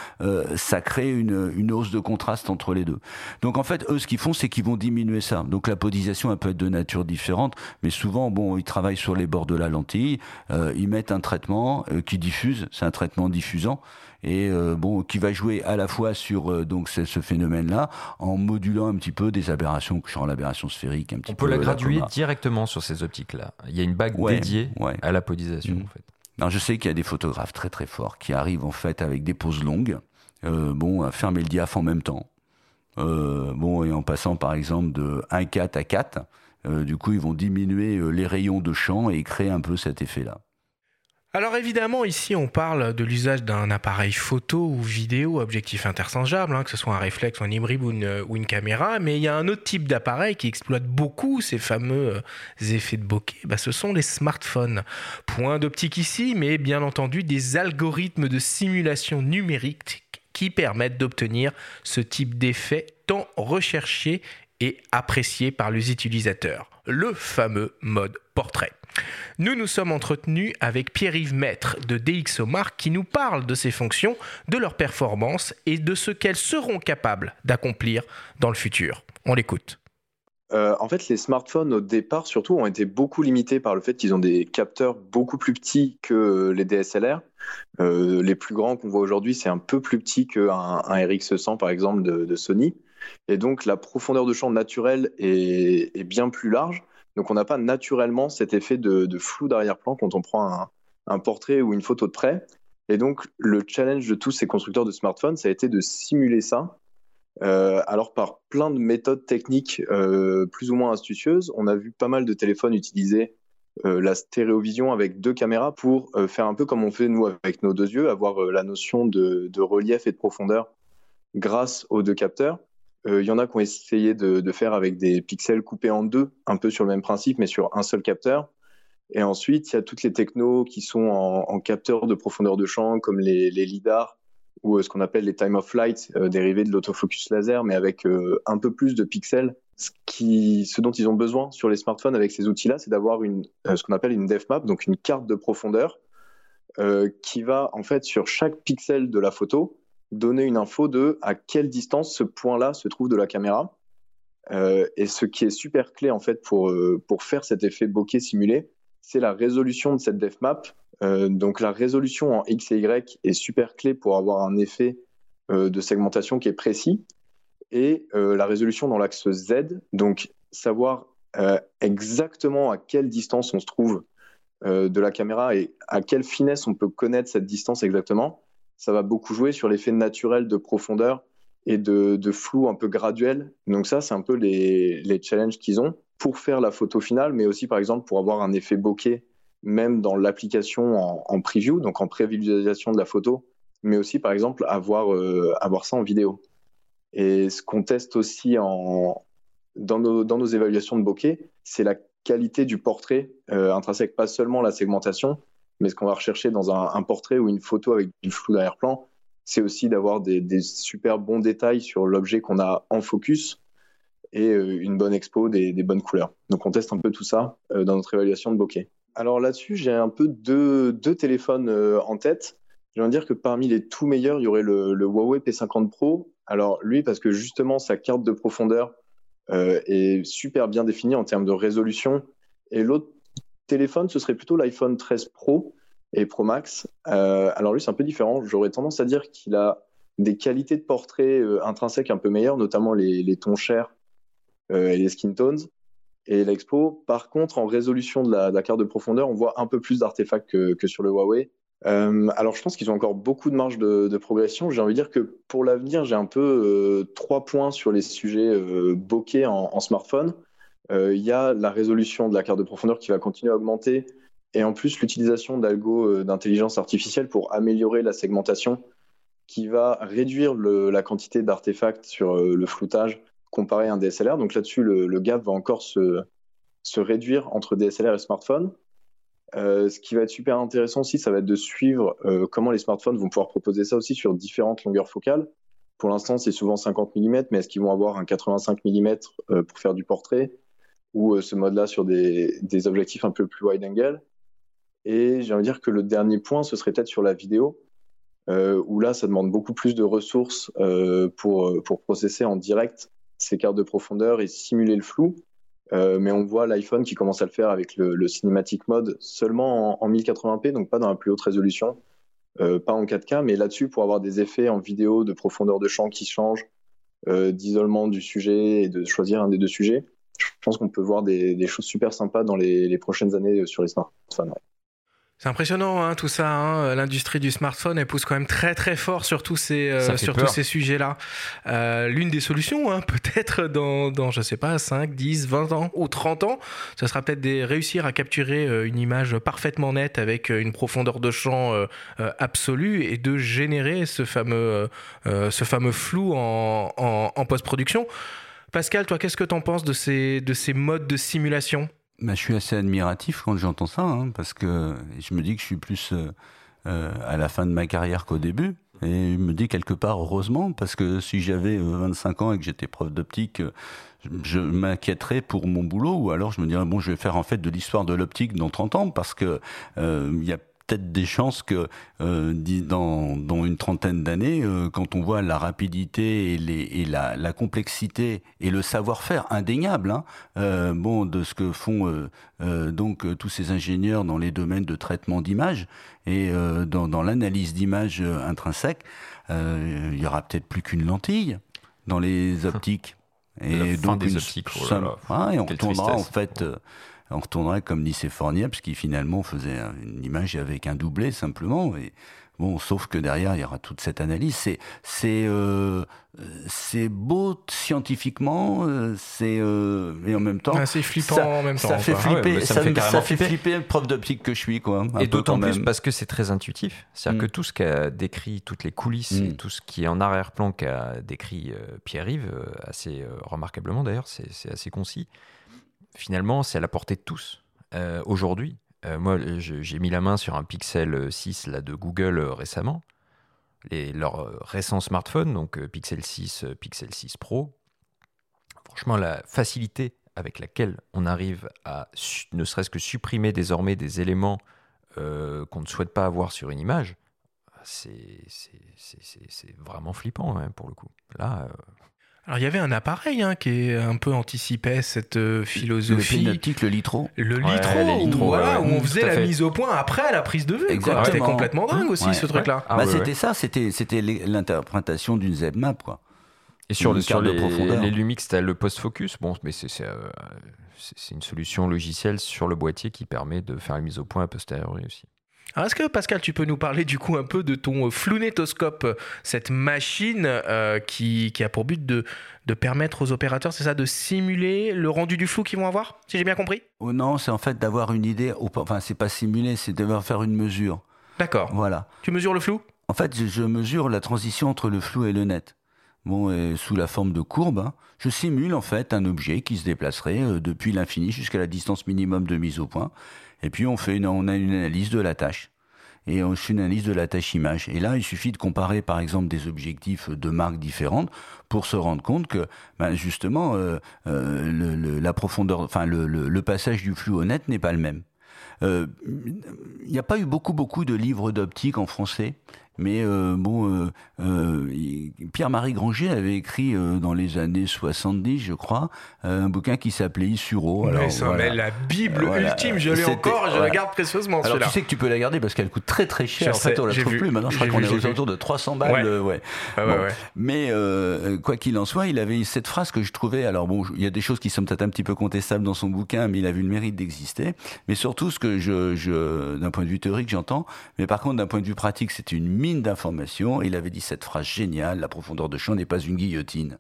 [SPEAKER 3] ça crée une, une, hausse de contraste entre les deux. Donc en fait, eux, ce qu'ils font, c'est qu'ils vont diminuer ça. Donc l'apodisation, elle peut être de nature différente, mais souvent, bon, ils travaillent sur les bords de la lentille, euh, ils mettent un traitement euh, qui diffuse, c'est un traitement diffusant et euh, bon qui va jouer à la fois sur euh, donc ce, ce phénomène-là en modulant un petit peu des aberrations, genre l'aberration sphérique un petit
[SPEAKER 2] On
[SPEAKER 3] peu.
[SPEAKER 2] peut la graduer directement sur ces optiques-là. Il y a une bague dédiée à l'apodisation mmh. en fait.
[SPEAKER 3] Je sais qu'il y a des photographes très très forts qui arrivent en fait avec des poses longues euh, bon, à fermer le diaph en même temps. Euh, bon, et en passant par exemple de 1,4 à 4, euh, du coup, ils vont diminuer les rayons de champ et créer un peu cet effet-là.
[SPEAKER 1] Alors évidemment, ici on parle de l'usage d'un appareil photo ou vidéo objectif interchangeable, hein, que ce soit un réflexe, un hybride ou une, ou une, caméra, mais il y a un autre type d'appareil qui exploite beaucoup ces fameux effets de bokeh, bah, ce sont les smartphones. Point d'optique ici, mais bien entendu des algorithmes de simulation numérique qui permettent d'obtenir ce type d'effet tant recherché et apprécié par les utilisateurs, le fameux mode portrait. Nous nous sommes entretenus avec Pierre-Yves Maître de DxOMark qui nous parle de ces fonctions, de leurs performances et de ce qu'elles seront capables d'accomplir dans le futur. On l'écoute.
[SPEAKER 7] Euh, en fait, les smartphones au départ, surtout, ont été beaucoup limités par le fait qu'ils ont des capteurs beaucoup plus petits que les DSLR. Euh, les plus grands qu'on voit aujourd'hui, c'est un peu plus petit qu'un un RX100 par exemple de, Sony. Et donc, la profondeur de champ naturelle est, bien plus large. Donc, on n'a pas naturellement cet effet de, flou d'arrière-plan quand on prend un portrait ou une photo de près. Et donc, le challenge de tous ces constructeurs de smartphones, ça a été de simuler ça euh, alors par plein de méthodes techniques euh, plus ou moins astucieuses, on a vu pas mal de téléphones utiliser euh, la stéréovision avec deux caméras pour faire un peu comme on fait nous avec nos deux yeux, avoir la notion de, relief et de profondeur grâce aux deux capteurs. Il y en a qui ont essayé de, faire avec des pixels coupés en deux, un peu sur le même principe, mais sur un seul capteur. Et ensuite, il y a toutes les technos qui sont en, capteurs de profondeur de champ, comme les, les lidars, ou euh, ce qu'on appelle les time of flight euh, dérivés de l'autofocus laser, mais avec euh, un peu plus de pixels. Ce, dont ils ont besoin sur les smartphones avec ces outils-là, c'est d'avoir ce qu'on appelle une depth map, donc une carte de profondeur, qui va en fait sur chaque pixel de la photo donner une info de à quelle distance ce point-là se trouve de la caméra. et ce qui est super clé en fait pour, pour faire cet effet bokeh simulé, c'est la résolution de cette depth map euh, donc la résolution en X et Y est super clé pour avoir un effet euh, de segmentation qui est précis. Et euh, la résolution dans l'axe Z, donc savoir exactement à quelle distance on se trouve de la caméra et à quelle finesse on peut connaître cette distance exactement, ça va beaucoup jouer sur l'effet naturel de profondeur et de, flou un peu graduel. Donc ça, c'est un peu les, challenges qu'ils ont pour faire la photo finale, mais aussi par exemple pour avoir un effet bokeh même dans l'application en, preview, donc en prévisualisation de la photo, mais aussi par exemple avoir, euh, ça en vidéo. Et ce qu'on teste aussi en, dans, nos, dans nos évaluations de bokeh, c'est la qualité du portrait euh, intrinsèque, pas seulement la segmentation, mais ce qu'on va rechercher dans un, portrait ou une photo avec du flou d'arrière-plan, c'est aussi d'avoir des, super bons détails sur l'objet qu'on a en focus et euh, une bonne expo, des, bonnes couleurs. Donc on teste un peu tout ça dans notre évaluation de bokeh. Alors là-dessus, j'ai un peu deux, téléphones euh, en tête. je veux dire que parmi les tout meilleurs, il y aurait le, Huawei P50 Pro. Alors lui, parce que justement sa carte de profondeur euh, est super bien définie en termes de résolution. Et l'autre téléphone, ce serait plutôt l'iPhone 13 Pro et Pro Max. Euh, alors lui, c'est un peu différent. J'aurais tendance à dire qu'il a des qualités de portrait euh, intrinsèques un peu meilleures, notamment les, tons chers et les skin tones. Et l'Expo, par contre, en résolution de la, carte de profondeur, on voit un peu plus d'artefacts que sur le Huawei. Euh, alors, je pense qu'ils ont encore beaucoup de marge de, progression. J'ai envie de dire que pour l'avenir, j'ai un peu euh, trois points sur les sujets euh, bokeh en, smartphone. Il y a la résolution de la carte de profondeur qui va continuer à augmenter, et en plus l'utilisation d'algo d'intelligence artificielle pour améliorer la segmentation, qui va réduire la quantité d'artefacts sur le floutage comparé à un DSLR. Donc là-dessus, le, gap va encore se, réduire entre DSLR et smartphone. Euh, ce qui va être super intéressant aussi, ça va être de suivre euh, comment les smartphones vont pouvoir proposer ça aussi sur différentes longueurs focales. Pour l'instant, c'est souvent 50 mm, mais est-ce qu'ils vont avoir un 85 mm euh, pour faire du portrait? Ou ce mode-là sur des, des, objectifs un peu plus wide angle Et j'ai envie de dire que le dernier point, ce serait peut-être sur la vidéo, où là, ça demande beaucoup plus de ressources pour, pour processer en direct ces cartes de profondeur et simuler le flou. Euh, mais on voit l'iPhone qui commence à le faire avec le, le cinématique mode seulement en, 1080p, donc pas dans la plus haute résolution, euh, pas en 4K, mais là-dessus pour avoir des effets en vidéo de profondeur de champ qui changent, euh, d'isolement du sujet et de choisir un des deux sujets. Je pense qu'on peut voir des, choses super sympas dans les, prochaines années sur les smartphones.
[SPEAKER 1] C'est impressionnant hein, tout ça. Hein. L'industrie du smartphone elle pousse quand même très très fort sur tous ces euh, sur tous ces sujets-là. Euh, L'une des solutions, hein, [LAUGHS] peut-être dans dans je sais pas 5, 10, 20 ans ou 30 ans, ce sera peut-être de réussir à capturer euh, une image parfaitement nette avec euh, une profondeur de champ euh, absolue et de générer ce fameux ce fameux flou en, en, en post-production. Pascal, toi, qu'est-ce que tu en penses de ces de ces modes de simulation?
[SPEAKER 3] Bah, je suis assez admiratif quand j'entends ça, hein, parce que je me dis que je suis plus euh, euh, à la fin de ma carrière qu'au début. Et je me dis quelque part heureusement, parce que si j'avais 25 euh, ans et que j'étais prof d'optique, je m'inquiéterais pour mon boulot, ou alors je me dirais, bon, je vais faire en fait de l'histoire de l'optique dans 30 ans, parce que il y a peut-être des chances que euh, dans, dans, une trentaine d'années, euh, quand on voit la rapidité et, les, et la, la, complexité et le savoir-faire indéniable, hein, euh, bon, de ce que font donc tous ces ingénieurs dans les domaines de traitement d'images et dans, dans l'analyse d'images intrinsèques, il y aura peut-être plus qu'une lentille dans les optiques.
[SPEAKER 2] Et donc des optiques,
[SPEAKER 3] oh et on retournera en fait on retournerait comme Nice et Fournier, parce qu'il finalement faisait une image avec un doublé simplement. Et bon, sauf que derrière, il y aura toute cette analyse. C'est c'est euh, c'est beau scientifiquement, euh, c'est euh, mais en même temps,
[SPEAKER 1] c'est flippant en même temps.
[SPEAKER 3] Ça fait flipper, ça, fait, flipper le prof d'optique que je suis, quoi.
[SPEAKER 2] Et d'autant plus parce que c'est très intuitif. C'est-à-dire que mm. tout ce qu'a décrit, toutes les coulisses et mm. tout ce qui est en arrière-plan qu'a décrit Pierre-Yves, assez remarquablement d'ailleurs, c'est assez concis finalement, c'est à la portée de tous. Euh, aujourd'hui, euh, moi, j'ai mis la main sur un Pixel 6 là, de Google euh, récemment. Les, leur récent smartphone, donc Pixel 6, Pixel 6 Pro. Franchement, la facilité avec laquelle on arrive à ne serait-ce que supprimer désormais des éléments qu'on ne souhaite pas avoir sur une image, c'est vraiment flippant hein, pour le coup. Là,
[SPEAKER 1] alors il y avait un appareil hein, qui un peu anticipait cette euh, philosophie.
[SPEAKER 3] Le le litro.
[SPEAKER 1] Le litro, où, on faisait la mise au point après la prise de vue. C'était complètement dingue aussi ce truc-là.
[SPEAKER 3] Ah bah, c'était ça, c'était c'était l'interprétation d'une ZMap quoi.
[SPEAKER 2] Et sur, le, sur les, les Lumix, c'était le post-focus. Bon, mais euh, c'est une solution logicielle sur le boîtier qui permet de faire la mise au point a posteriori aussi.
[SPEAKER 1] Alors est-ce que Pascal, tu peux nous parler du coup un peu de ton flunétoscope, cette machine euh, qui, qui, a pour but de, de permettre aux opérateurs, c'est ça, de simuler le rendu du flou qu'ils vont avoir, si j'ai bien compris?
[SPEAKER 3] Oh Non, c'est en fait d'avoir une idée, enfin c'est pas simuler, c'est devoir faire une mesure.
[SPEAKER 1] D'accord.
[SPEAKER 3] Voilà.
[SPEAKER 1] Tu mesures le flou?
[SPEAKER 3] En fait, je, mesure la transition entre le flou et le net. Bon, et sous la forme de courbe, hein. je simule en fait un objet qui se déplacerait euh, depuis l'infini jusqu'à la distance minimum de mise au point. Et puis on fait une, on a une analyse de la tâche. Et on fait une analyse de la tâche image. Et là, il suffit de comparer, par exemple, des objectifs de marques différentes pour se rendre compte que, ben, justement, euh, euh, le, la profondeur, enfin, le, passage du flux au net n'est pas le même. Il n'y a pas eu beaucoup, beaucoup de livres d'optique en français. Mais euh, bon, euh, euh, Pierre-Marie Granger avait écrit dans les années 70, je crois, un bouquin qui s'appelait Isuro.
[SPEAKER 1] Alors, ça la Bible ultime, je l'ai encore, je la garde précieusement.
[SPEAKER 3] Alors tu sais que tu peux la garder parce qu'elle coûte très très cher. en fait, on la trouve plus. Maintenant, je crois qu'on est aux alentours de 300 balles. Ouais. Mais quoi qu'il en soit, il avait cette phrase que je trouvais. Alors bon, il y a des choses qui sont peut-être un petit peu contestables dans son bouquin, mais il a vu le mérite d'exister. Mais surtout, ce que je, je d'un point de vue théorique, j'entends. Mais par contre, d'un point de vue pratique, c'était une mine d'informations. Il avait dit cette phrase géniale, la profondeur de champ n'est pas une guillotine.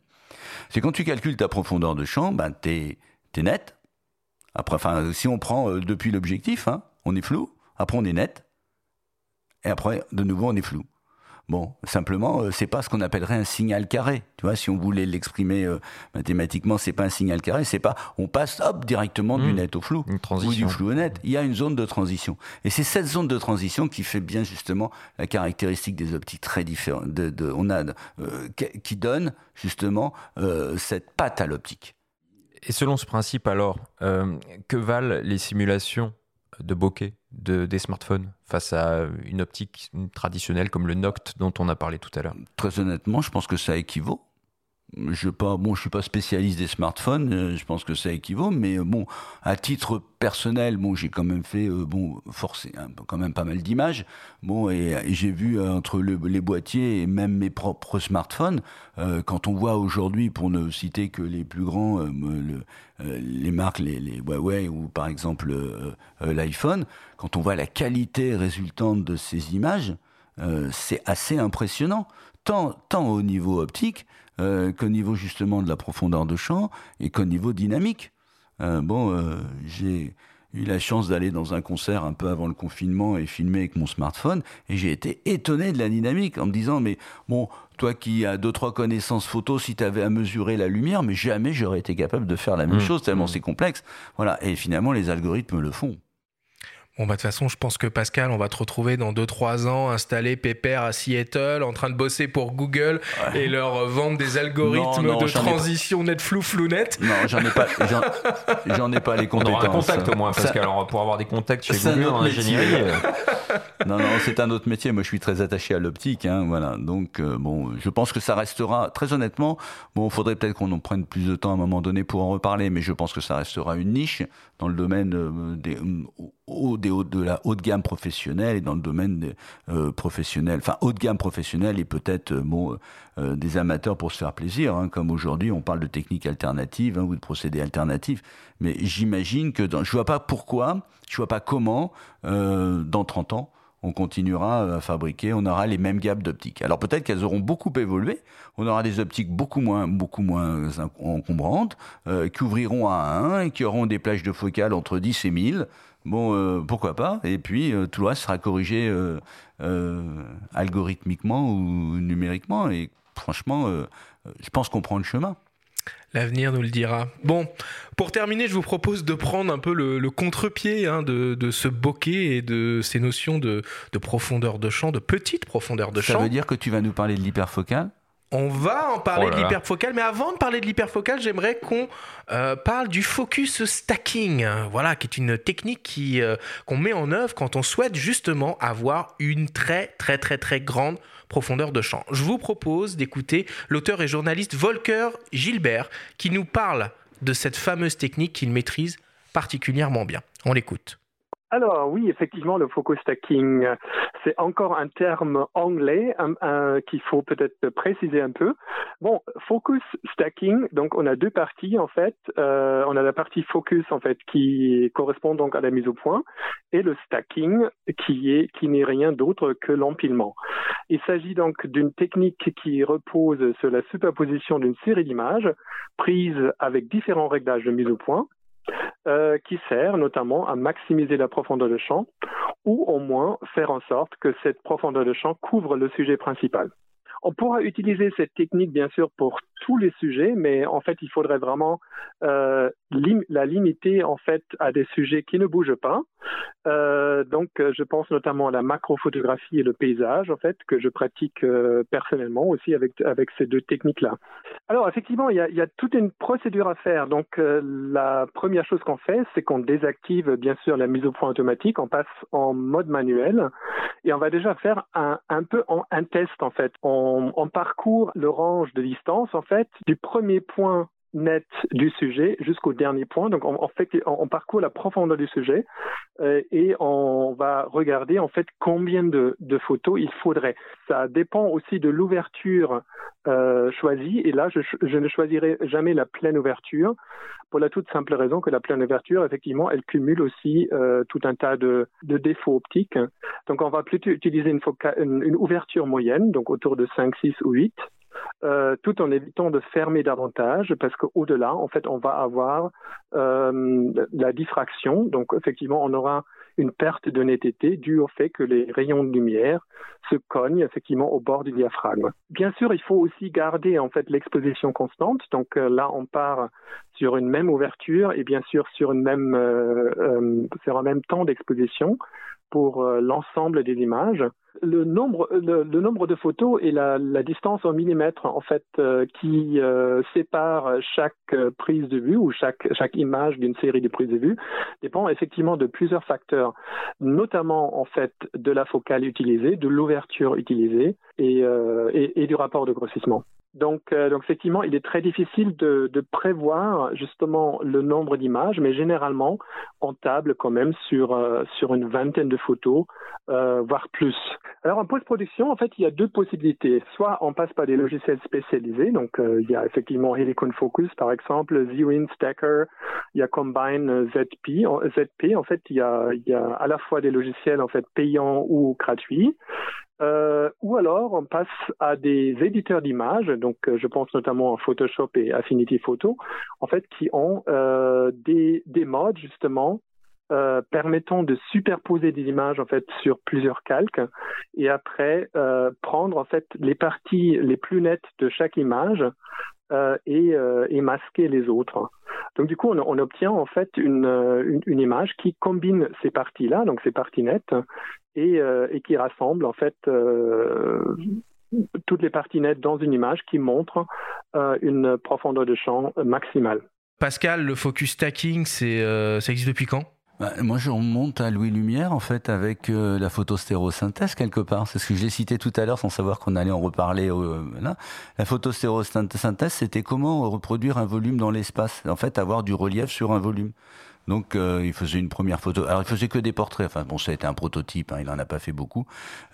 [SPEAKER 3] C'est quand tu calcules ta profondeur de champ, ben t'es es net. Après, enfin, si on prend euh, depuis l'objectif, hein, on est flou. Après, on est net. Et après, de nouveau, on est flou. Bon, simplement, euh, c'est pas ce qu'on appellerait un signal carré. Tu vois, si on voulait l'exprimer euh, mathématiquement, c'est pas un signal carré, c'est pas on passe hop directement du hmm. net au flou ou du flou au net. Il y a une zone de transition, et c'est cette zone de transition qui fait bien justement la caractéristique des optiques très différentes. De, on a euh, qui donne justement cette patte à l'optique.
[SPEAKER 2] Et selon ce principe, alors, que valent les simulations de bokeh de, des smartphones face à une optique traditionnelle comme le Noct dont on a parlé tout à l'heure.
[SPEAKER 3] Très honnêtement, je pense que ça équivaut je pas bon je suis pas spécialiste des smartphones euh, je pense que ça équivaut mais euh, bon à titre personnel bon j'ai quand même fait euh, bon forcé quand même pas mal d'images bon et, j'ai vu entre les boîtiers et même mes propres smartphones quand on voit aujourd'hui pour ne citer que les plus grands les marques les, les, Huawei ou par exemple l'iPhone quand on voit la qualité résultante de ces images c'est assez impressionnant tant tant au niveau optique euh, qu'au niveau justement de la profondeur de champ et qu'au niveau dynamique. Euh, bon, euh, j'ai eu la chance d'aller dans un concert un peu avant le confinement et filmer avec mon smartphone et j'ai été étonné de la dynamique en me disant mais bon toi qui as deux trois connaissances photo si tu avais à mesurer la lumière mais jamais j'aurais été capable de faire la même mmh. chose tellement mmh. c'est complexe voilà et finalement les algorithmes le font
[SPEAKER 1] Bon, bah, de toute façon, je pense que Pascal, on va te retrouver dans 2-3 ans installé pépère à Seattle, en train de bosser pour Google et leur vendre des algorithmes de transition net flou flou net.
[SPEAKER 3] Non, j'en ai pas, j'en ai pas les compétences. On aura
[SPEAKER 2] un contact au moins, Pascal, alors, pour avoir des contacts chez Google en ingénierie. Euh.
[SPEAKER 3] non, non, c'est un autre métier. Moi, je suis très attaché à l'optique, hein, voilà. Donc, euh, bon, je pense que ça restera, très honnêtement, bon, il faudrait peut-être qu'on en prenne plus de temps à un moment donné pour en reparler, mais je pense que ça restera une niche dans le domaine euh, des, de la haute gamme professionnelle et dans le domaine des, euh, professionnel, enfin haute gamme professionnelle et peut-être euh, euh, des amateurs pour se faire plaisir, hein, comme aujourd'hui on parle de techniques alternatives hein, ou de procédés alternatifs. Mais j'imagine que dans, je vois pas pourquoi, je vois pas comment dans 30 ans on continuera à fabriquer, on aura les mêmes gammes d'optiques. Alors peut-être qu'elles auront beaucoup évolué, on aura des optiques beaucoup moins, beaucoup moins encombrantes, qui ouvriront à 1 et qui auront des plages de focale entre 10 et 1000. Bon, euh, pourquoi pas Et puis euh, tout le reste sera corrigé euh, algorithmiquement ou numériquement. Et franchement, je pense qu'on prend le chemin.
[SPEAKER 1] L'avenir nous le dira. Bon, pour terminer, je vous propose de prendre un peu le, contre-pied hein, de, ce bokeh et de ces notions de, profondeur de champ, de petite profondeur de champ.
[SPEAKER 3] Ça veut dire que tu vas nous parler de l'hyperfocal
[SPEAKER 1] on va en parler oh de l'hyperfocal, mais avant de parler de l'hyperfocal, j'aimerais qu'on euh, parle du focus stacking, voilà, qui est une technique qui euh, qu'on met en œuvre quand on souhaite justement avoir une très très très très grande profondeur de champ. Je vous propose d'écouter l'auteur et journaliste Volker Gilbert qui nous parle de cette fameuse technique qu'il maîtrise particulièrement bien. On l'écoute.
[SPEAKER 8] Alors oui, effectivement, le focus stacking, c'est encore un terme anglais qu'il faut peut-être préciser un peu. Bon, focus stacking, donc on a deux parties en fait. Euh, on a la partie focus en fait qui correspond donc à la mise au point et le stacking qui est qui n'est rien d'autre que l'empilement. Il s'agit donc d'une technique qui repose sur la superposition d'une série d'images prises avec différents réglages de mise au point euh, qui sert notamment à maximiser la profondeur de champ ou au moins faire en sorte que cette profondeur de champ couvre le sujet principal. On pourra utiliser cette technique bien sûr pour tous les sujets, mais en fait, il faudrait vraiment euh, la limiter en fait à des sujets qui ne bougent pas. Euh, donc, je pense notamment à la macrophotographie et le paysage, en fait, que je pratique personnellement aussi avec avec ces deux techniques-là. Alors, effectivement, il y, a, toute une procédure à faire. Donc, la première chose qu'on fait, c'est qu'on désactive bien sûr la mise au point automatique, on passe en mode manuel et on va déjà faire un, un peu un test en fait. On, on parcourt le range de distance en fait du premier point net du sujet jusqu'au dernier point. Donc, on, fait, on, parcourt la profondeur du sujet euh, et on va regarder en fait combien de, photos il faudrait. Ça dépend aussi de l'ouverture euh, choisie. Et là, je, ne choisirai jamais la pleine ouverture pour la toute simple raison que la pleine ouverture, effectivement, elle cumule aussi euh, tout un tas de, défauts optiques. Donc, on va plutôt utiliser une, une ouverture moyenne, donc autour de 5, 6 ou 8. Euh, tout en évitant de fermer davantage, parce qu'au-delà, en fait, on va avoir euh, la diffraction. Donc, effectivement, on aura une perte de netteté due au fait que les rayons de lumière se cognent effectivement au bord du diaphragme. Bien sûr, il faut aussi garder en fait l'exposition constante. Donc euh, là, on part sur une même ouverture et bien sûr sur une même sur un même temps d'exposition pour l'ensemble des images le nombre, le, nombre de photos et la, distance en millimètres en fait euh, qui euh, sépare chaque euh, prise de vue ou chaque, chaque image d'une série de prises de vue dépend effectivement de plusieurs facteurs, notamment en fait de la focale utilisée, de l'ouverture utilisée et, et du rapport de grossissement. Donc, euh, donc effectivement, il est très difficile de, de prévoir justement le nombre d'images, mais généralement, on table quand même sur, euh, sur une vingtaine de photos, euh, voire plus. Alors en post-production, en fait, il y a deux possibilités. Soit on passe par des logiciels spécialisés, donc il y a effectivement Helicon Focus par exemple, Zwin Stacker, il y a Combine ZP. ZP, en fait, il y a, il y a à la fois des logiciels en fait payants ou gratuits. Euh, ou alors on passe à des éditeurs d'images, donc euh, je pense notamment à Photoshop et Affinity Photo, en fait, qui ont euh, des, des modes justement permettant de superposer des images en fait sur plusieurs calques et après prendre en fait les parties les plus nettes de chaque image et, et, masquer les autres. Donc du coup, on, obtient en fait une, une, image qui combine ces parties-là, donc ces parties nettes, euh, et, qui rassemble en fait euh, toutes les parties nettes dans une image qui montre euh, une profondeur de champ maximale.
[SPEAKER 1] Pascal, le focus stacking, ça existe depuis quand?
[SPEAKER 3] Bah, moi, je remonte à Louis Lumière, en fait, avec la photostérosynthèse, quelque part. C'est ce que j'ai cité tout à l'heure, sans savoir qu'on allait en reparler. là. La photostérosynthèse, c'était comment reproduire un volume dans l'espace. En fait, avoir du relief sur un volume. Donc euh, il faisait une première photo. Alors il faisait que des portraits. Enfin bon, ça a été un prototype. Hein, il en a pas fait beaucoup.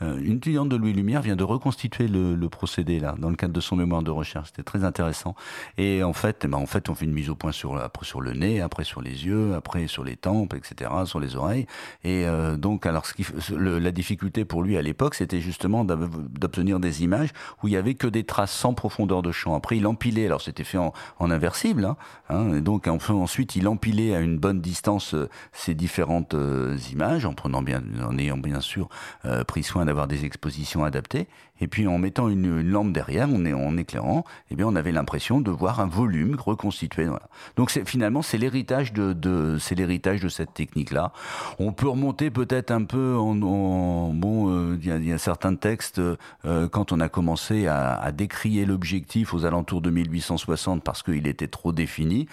[SPEAKER 3] Euh, une étudiante de Louis Lumière vient de reconstituer le, procédé là dans le cadre de son mémoire de recherche. C'était très intéressant. Et en fait, ben, en fait, on fait une mise au point sur après sur le nez, après sur les yeux, après sur les tempes, etc., sur les oreilles. Et euh, donc alors la difficulté pour lui à l'époque, c'était justement d'obtenir des images où il y avait que des traces sans profondeur de champ. Après il empilait. Alors c'était fait en, en inversible. Hein, hein, et donc enfin, ensuite il empilait à une bonne distance euh, ces différentes euh, images, en prenant bien, en ayant bien sûr euh, pris soin d'avoir des expositions adaptées. Et puis en mettant une, lampe derrière, on est en éclairant, eh bien on avait l'impression de voir un volume reconstitué. Donc finalement c'est l'héritage de, de c'est l'héritage de cette technique-là. On peut remonter peut-être un peu en, bon, il y, a certains textes quand on a commencé à, à décrier l'objectif aux alentours de 1860 parce qu'il était trop défini.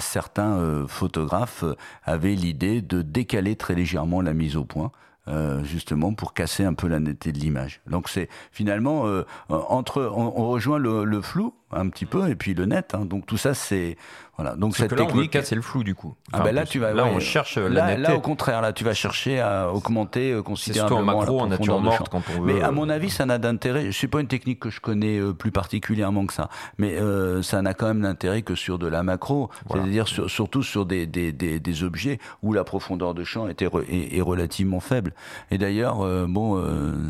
[SPEAKER 3] certains photographes euh, avait l'idée de décaler très légèrement la mise au point. Euh, justement pour casser un peu la netteté de l'image. Donc c'est finalement euh, entre on, rejoint le, flou un petit peu et puis le net. Hein. Donc tout ça c'est voilà. Donc
[SPEAKER 2] cette technique, c'est le flou du coup.
[SPEAKER 3] ah ben là tu vas
[SPEAKER 2] là on cherche la
[SPEAKER 3] là, là, au contraire là tu vas chercher à augmenter euh, considérablement
[SPEAKER 2] en macro en nature morte quand on veut.
[SPEAKER 3] Mais à mon avis ça n'a d'intérêt. Je sais pas une technique que je connais euh, plus particulièrement que ça, mais euh, ça n'a quand même d'intérêt que sur de la macro, c'est-à-dire surtout sur des, des, des, des, objets où la profondeur de champ était est, relativement faible. Et d'ailleurs bon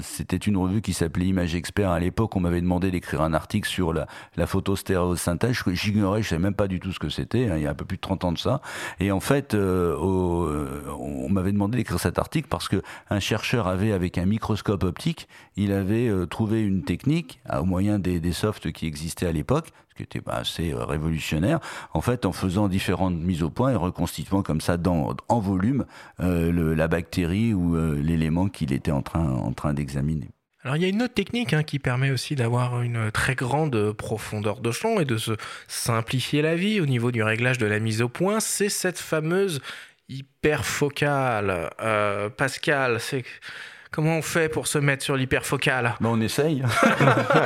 [SPEAKER 3] c'était une revue qui s'appelait Image Expert à l'époque. On m'avait demandé d'écrire un article sur la, la photostéréosynthèse. J'ignorais, je ne savais même pas du tout ce que c'était. Hein, il y a un peu plus de 30 ans de ça. Et en fait, euh, on m'avait demandé d'écrire cet article parce que un chercheur avait, avec un microscope optique, il avait trouvé une technique au moyen des, softs qui existaient à l'époque, ce qui était bah, assez révolutionnaire, en fait, en faisant différentes mises au point et reconstituant comme ça dans, en volume la bactérie ou l'élément qu'il était en train d'examiner.
[SPEAKER 1] Alors il y a une autre technique hein, qui permet aussi d'avoir une très grande profondeur de champ et de se simplifier la vie au niveau du réglage de la mise au point, c'est cette fameuse hyperfocale. Euh, Pascal, c'est Comment on fait pour se mettre sur l'hyperfocale?
[SPEAKER 3] Ben On essaye.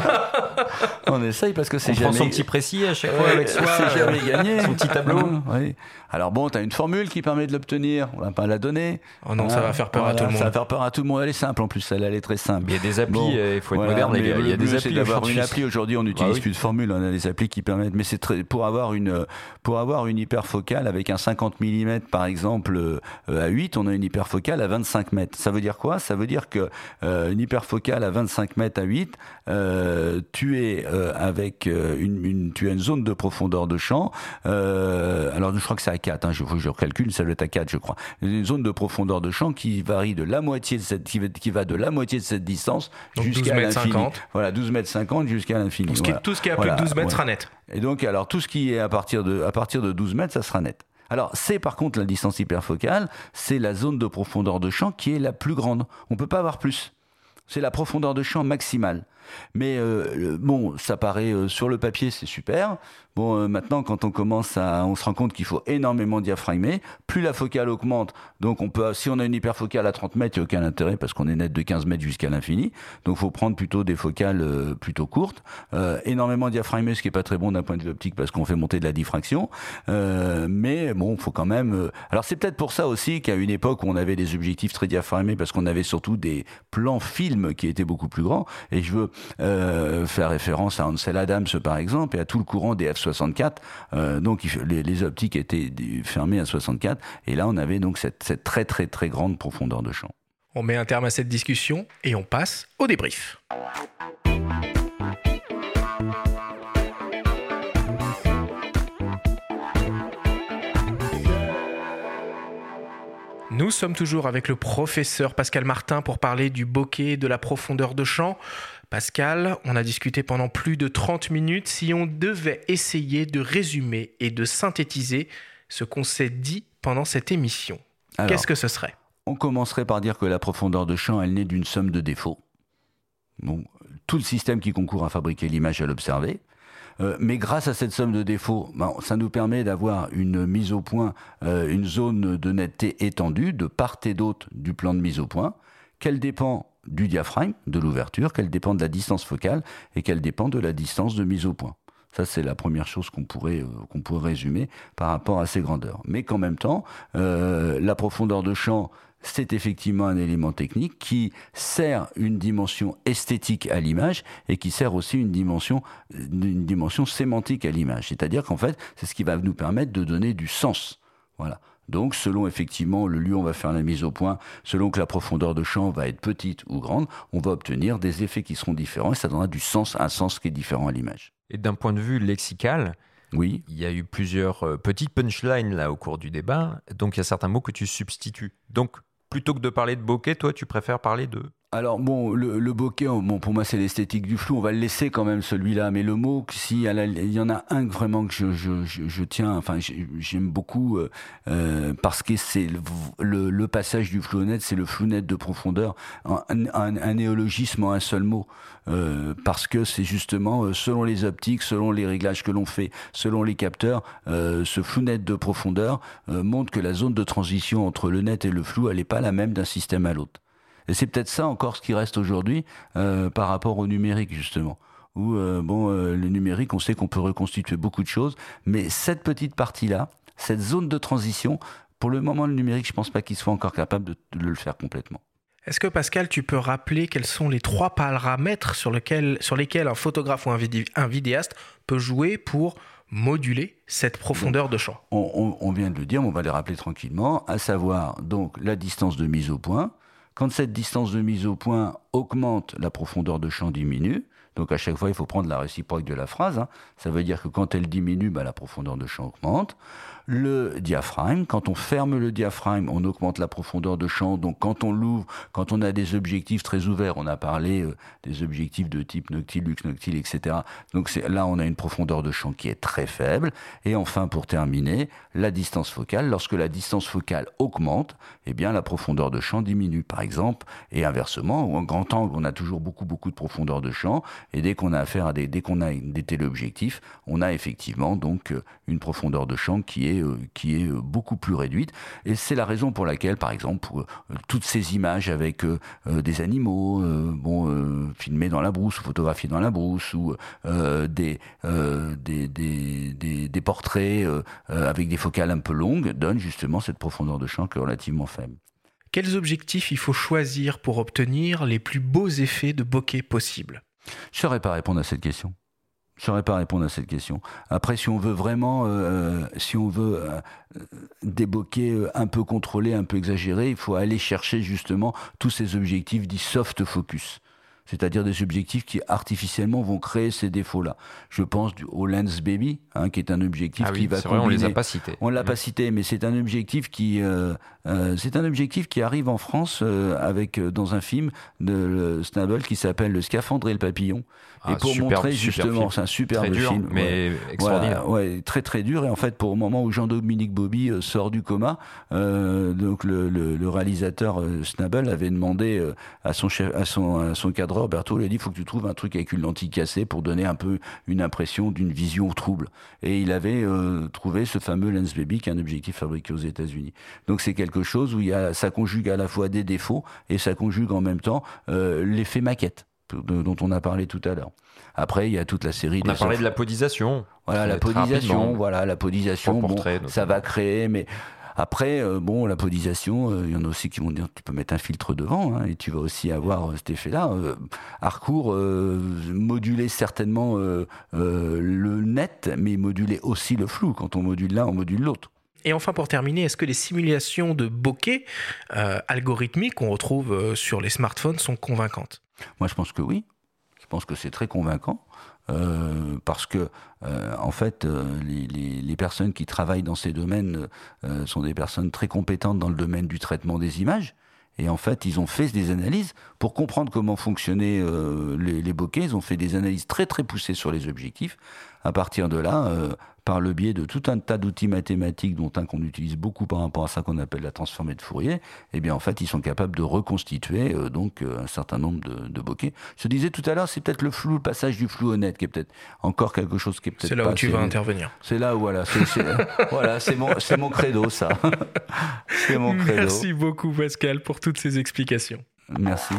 [SPEAKER 3] [LAUGHS] on essaye parce que c'est
[SPEAKER 2] jamais... prend son petit précis à chaque fois avec soi.
[SPEAKER 3] C'est jamais gagné.
[SPEAKER 2] Son petit tableau.
[SPEAKER 3] oui. Alors bon, tu as une formule qui permet de l'obtenir. On va pas la donner.
[SPEAKER 1] Oh non, ça va faire peur à tout le monde.
[SPEAKER 3] Ça va faire peur à tout le monde. Elle est simple en plus. Elle, elle est très simple.
[SPEAKER 2] Il y a des applis. il faut être moderne. Il y a, des applis.
[SPEAKER 3] d'avoir une appli. Aujourd'hui, on n'utilise ah plus de formule. On a des applis qui permettent. Mais c'est très pour avoir une pour avoir une hyperfocale avec un 50 mm par exemple euh, à 8, on a une hyperfocale à 25 mètres. Ça veut dire quoi? Ça veut dire que euh, une hyperfocale à 25 mètres à 8, euh, tu es euh, avec une, tu as une zone de profondeur de champ. alors je crois que c'est à 4, hein, je, je calcule, ça doit être à 4, je crois. Une zone de profondeur de champ qui varie de la moitié de cette, qui, va de la moitié de cette distance jusqu'à l'infini. Voilà, 12 mètres 50 jusqu'à l'infini.
[SPEAKER 1] Tout, ce qui est à plus de 12 mètres sera net.
[SPEAKER 3] Et donc, alors tout ce qui est à partir de, à partir de 12 mètres, ça sera net. Alors, c'est par contre la distance hyperfocale, c'est la zone de profondeur de champ qui est la plus grande. On ne peut pas avoir plus. C'est la profondeur de champ maximale. Mais euh, bon, ça paraît euh, sur le papier, c'est super. Bon, euh, maintenant, quand on commence à, on se rend compte qu'il faut énormément diaphragmer. Plus la focale augmente, donc on peut, si on a une hyperfocale à 30 mètres, il n'y a aucun intérêt parce qu'on est net de 15 mètres jusqu'à l'infini. Donc, il faut prendre plutôt des focales plutôt courtes. énormément diaphragmer, ce qui est pas très bon d'un point de vue optique parce qu'on fait monter de la diffraction. mais bon, il faut quand même. Alors, c'est peut-être pour ça aussi qu'à une époque on avait des objectifs très diaphragmés parce qu'on avait surtout des plans films qui étaient beaucoup plus grands. Et je veux euh, faire référence à Ansel Adams par exemple et à tout le courant des F64. Euh, donc les, optiques étaient fermées à 64 et là on avait donc cette, cette très très très grande profondeur de champ.
[SPEAKER 1] On met un terme à cette discussion et on passe au débrief. Nous sommes toujours avec le professeur Pascal Martin pour parler du bokeh, de la profondeur de champ. Pascal, on a discuté pendant plus de 30 minutes. Si on devait essayer de résumer et de synthétiser ce qu'on s'est dit pendant cette émission, qu'est-ce que ce serait?
[SPEAKER 3] On commencerait par dire que la profondeur de champ, elle naît d'une somme de défauts. Bon, tout le système qui concourt à fabriquer l'image à l'observer. Euh, mais grâce à cette somme de défauts, ben, ça nous permet d'avoir une mise au point, euh, une zone de netteté étendue de part et d'autre du plan de mise au point, qu'elle dépend du diaphragme, de l'ouverture, qu'elle dépend de la distance focale et qu'elle dépend de la distance de mise au point. Ça, c'est la première chose qu'on pourrait, euh, pourrait résumer par rapport à ces grandeurs. Mais qu'en même temps, euh, la profondeur de champ, c'est effectivement un élément technique qui sert une dimension esthétique à l'image et qui sert aussi une dimension, une dimension sémantique à l'image. C'est-à-dire qu'en fait, c'est ce qui va nous permettre de donner du sens. Voilà. Donc, selon effectivement le lieu où on va faire la mise au point, selon que la profondeur de champ va être petite ou grande, on va obtenir des effets qui seront différents et ça donnera du sens, un sens qui est différent à l'image.
[SPEAKER 2] Et d'un point de vue lexical,
[SPEAKER 3] oui.
[SPEAKER 2] Il y a eu plusieurs euh, petites punchlines là au cours du débat. Donc il y a certains mots que tu substitues. Donc plutôt que de parler de bokeh, toi tu préfères parler de
[SPEAKER 3] alors bon, le, le bokeh, bon, pour moi c'est l'esthétique du flou, on va le laisser quand même celui-là, mais le mot, si il y en a un vraiment que je, je, tiens, enfin j'aime beaucoup, euh, euh, parce que c'est le, le, passage du flou net, c'est le flou net de profondeur, un, un, néologisme en un seul mot, euh, parce que c'est justement selon les optiques, selon les réglages que l'on fait, selon les capteurs, ce flou net de profondeur montre que la zone de transition entre le net et le flou, elle n'est pas la même d'un système à l'autre. Et c'est peut-être ça encore ce qui reste aujourd'hui euh, par rapport au numérique, justement. Où, euh, bon, euh, le numérique, on sait qu'on peut reconstituer beaucoup de choses, mais cette petite partie-là, cette zone de transition, pour le moment, le numérique, je ne pense pas qu'il soit encore capable de, le faire complètement.
[SPEAKER 1] Est-ce que Pascal, tu peux rappeler quels sont les trois paramètres sur, sur lesquels un photographe ou un, vidéaste peut jouer pour moduler cette profondeur de champ?
[SPEAKER 3] On, on, vient de le dire, mais on va les rappeler tranquillement, à savoir donc la distance de mise au point, quand cette distance de mise au point augmente, la profondeur de champ diminue. Donc à chaque fois, il faut prendre la réciproque de la phrase. Hein. Ça veut dire que quand elle diminue, bah, la profondeur de champ augmente le diaphragme. Quand on ferme le diaphragme, on augmente la profondeur de champ. Donc quand on l'ouvre, quand on a des objectifs très ouverts, on a parlé euh, des objectifs de type Noctilux, Noctil, etc. Donc là, on a une profondeur de champ qui est très faible. Et enfin, pour terminer, la distance focale. Lorsque la distance focale augmente, eh bien la profondeur de champ diminue, par exemple. Et inversement, en grand angle, on a toujours beaucoup, beaucoup de profondeur de champ. Et dès qu'on a affaire à des, dès qu'on a des téléobjectifs, on a effectivement donc euh, une profondeur de champ qui est euh, qui est euh, beaucoup plus réduite. Et c'est la raison pour laquelle, par exemple, euh, toutes ces images avec des animaux, bon, filmés dans la brousse ou photographiés dans la brousse, ou des, des, des, des, portraits avec des focales un peu longues, donnent justement cette profondeur de champ qui est relativement faible.
[SPEAKER 1] Quels objectifs il faut choisir pour obtenir les plus beaux effets de bokeh possibles?
[SPEAKER 3] Je ne saurais pas répondre à cette question. Je ne saurais pas répondre à cette question. Après, si on veut vraiment, euh, euh, si on veut euh, bokeh un peu contrôlés, un peu exagérés, il faut aller chercher justement tous ces objectifs dits soft focus c'est-à-dire des objectifs qui artificiellement vont créer ces défauts-là. Je pense au Lens Baby, hein, qui est un objectif
[SPEAKER 2] ah
[SPEAKER 3] qui
[SPEAKER 2] va vrai, On les a pas cités.
[SPEAKER 3] On l'a pas mmh. cité, mais c'est un objectif qui, euh, euh, c'est un objectif qui arrive en France euh, avec dans un film de Snabble qui s'appelle Le Scaphandre et le Papillon. Et ah, pour montrer justement, c'est un superbe
[SPEAKER 2] très dur,
[SPEAKER 3] film,
[SPEAKER 2] mais extraordinaire.
[SPEAKER 3] ouais, très très dur. Et en fait, pour le moment où Jean-Dominique Bobby sort du coma, donc le, le, réalisateur Snabble avait demandé à son chef, à son, à son cadre Berthaud lui a dit il faut que tu trouves un truc avec une lentille cassée pour donner un peu une impression d'une vision trouble. Et il avait euh, trouvé ce fameux Lens Baby qui est un objectif fabriqué aux États-Unis. Donc c'est quelque chose où il y a, ça conjugue à la fois des défauts et ça conjugue en même temps euh, l'effet maquette dont on a parlé tout à l'heure. Après, il y a toute la série.
[SPEAKER 2] On a parlé de la podisation.
[SPEAKER 3] Voilà, la podisation. Voilà, la podisation. Bon, ça va créer, mais après, euh, bon, la podisation, euh, il y en a aussi qui vont dire tu peux mettre un filtre devant hein, et tu vas aussi avoir euh, cet effet-là. Harcourt moduler certainement le net, mais moduler aussi le flou. Quand on module l'un, on module l'autre.
[SPEAKER 1] Et enfin, pour terminer, est-ce que les simulations de bokeh algorithmiques qu'on retrouve sur les smartphones sont convaincantes?
[SPEAKER 3] Moi, je pense que oui. Je pense que c'est très convaincant. Euh, parce que euh, en fait, euh, les, personnes qui travaillent dans ces domaines sont des personnes très compétentes dans le domaine du traitement des images. Et en fait, ils ont fait des analyses pour comprendre comment fonctionnaient les, les bokeh. Ils ont fait des analyses très très poussées sur les objectifs. À partir de là, par le biais de tout un tas d'outils mathématiques, dont un qu'on utilise beaucoup par rapport à ça qu'on appelle la transformée de Fourier, eh bien en fait ils sont capables de reconstituer euh, donc euh, un certain nombre de, de bokeh. Je disais tout à l'heure, c'est peut-être le flou, le passage du flou au net qui est peut-être encore quelque chose qui est peut-être.
[SPEAKER 1] C'est là où tu vas intervenir.
[SPEAKER 3] C'est là où voilà, c'est [LAUGHS] voilà, c'est mon, c'est mon credo ça. [LAUGHS]
[SPEAKER 1] c'est mon credo. Merci beaucoup Pascal pour toutes ces explications.
[SPEAKER 3] Merci.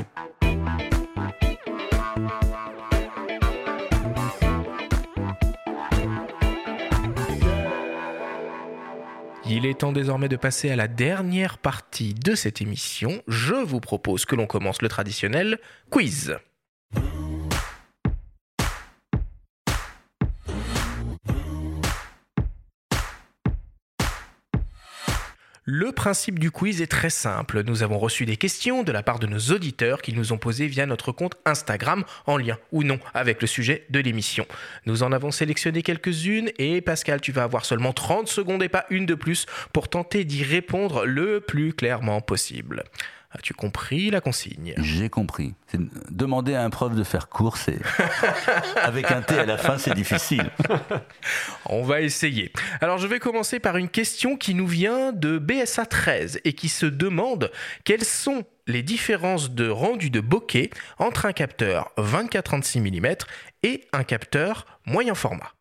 [SPEAKER 1] Il est temps désormais de passer à la dernière partie de cette émission. Je vous propose que l'on commence le traditionnel quiz. Le principe du quiz est très simple. Nous avons reçu des questions de la part de nos auditeurs qui nous ont posées via notre compte Instagram en lien ou non avec le sujet de l'émission. Nous en avons sélectionné quelques-unes et Pascal, tu vas avoir seulement 30 secondes et pas une de plus pour tenter d'y répondre le plus clairement possible. As-tu compris la consigne?
[SPEAKER 3] J'ai compris. Demander à un prof de faire court, c'est. [LAUGHS] Avec un T à la fin, c'est difficile. [LAUGHS]
[SPEAKER 1] On va essayer. Alors, je vais commencer par une question qui nous vient de BSA 13 et qui se demande quelles sont les différences de rendu de bokeh entre un capteur 24-36 mm et un capteur moyen format.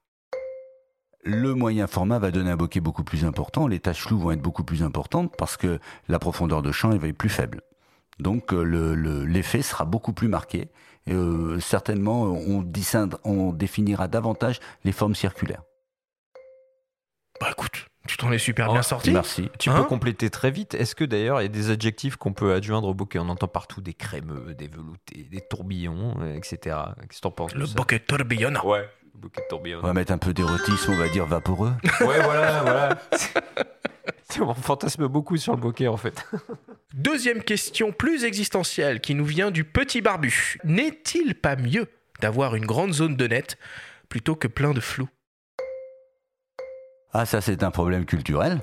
[SPEAKER 3] Le moyen format va donner un bokeh beaucoup plus important, les tâches floues vont être beaucoup plus importantes parce que la profondeur de champ va être plus faible. Donc euh, l'effet sera beaucoup plus marqué. Et, euh, certainement, on, on définira davantage les formes circulaires.
[SPEAKER 1] Bah écoute, tu t'en es super bien oh, sorti.
[SPEAKER 3] Merci.
[SPEAKER 2] Tu peux hein compléter très vite. Est-ce que d'ailleurs il y a des adjectifs qu'on peut adjoindre au bokeh? On entend partout des crémeux, des veloutés, des tourbillons, etc. Qu'est-ce que t'en penses
[SPEAKER 1] Le bokeh tourbillonnant.
[SPEAKER 2] Ouais.
[SPEAKER 3] On va mettre un peu d'érotisme, on va dire vaporeux. [LAUGHS]
[SPEAKER 2] Ouais, voilà, voilà. On fantasme beaucoup sur le bokeh en fait. [LAUGHS]
[SPEAKER 1] Deuxième question plus existentielle qui nous vient du petit barbu. N'est-il pas mieux d'avoir une grande zone de net plutôt que plein de flou
[SPEAKER 3] Ah, ça c'est un problème culturel.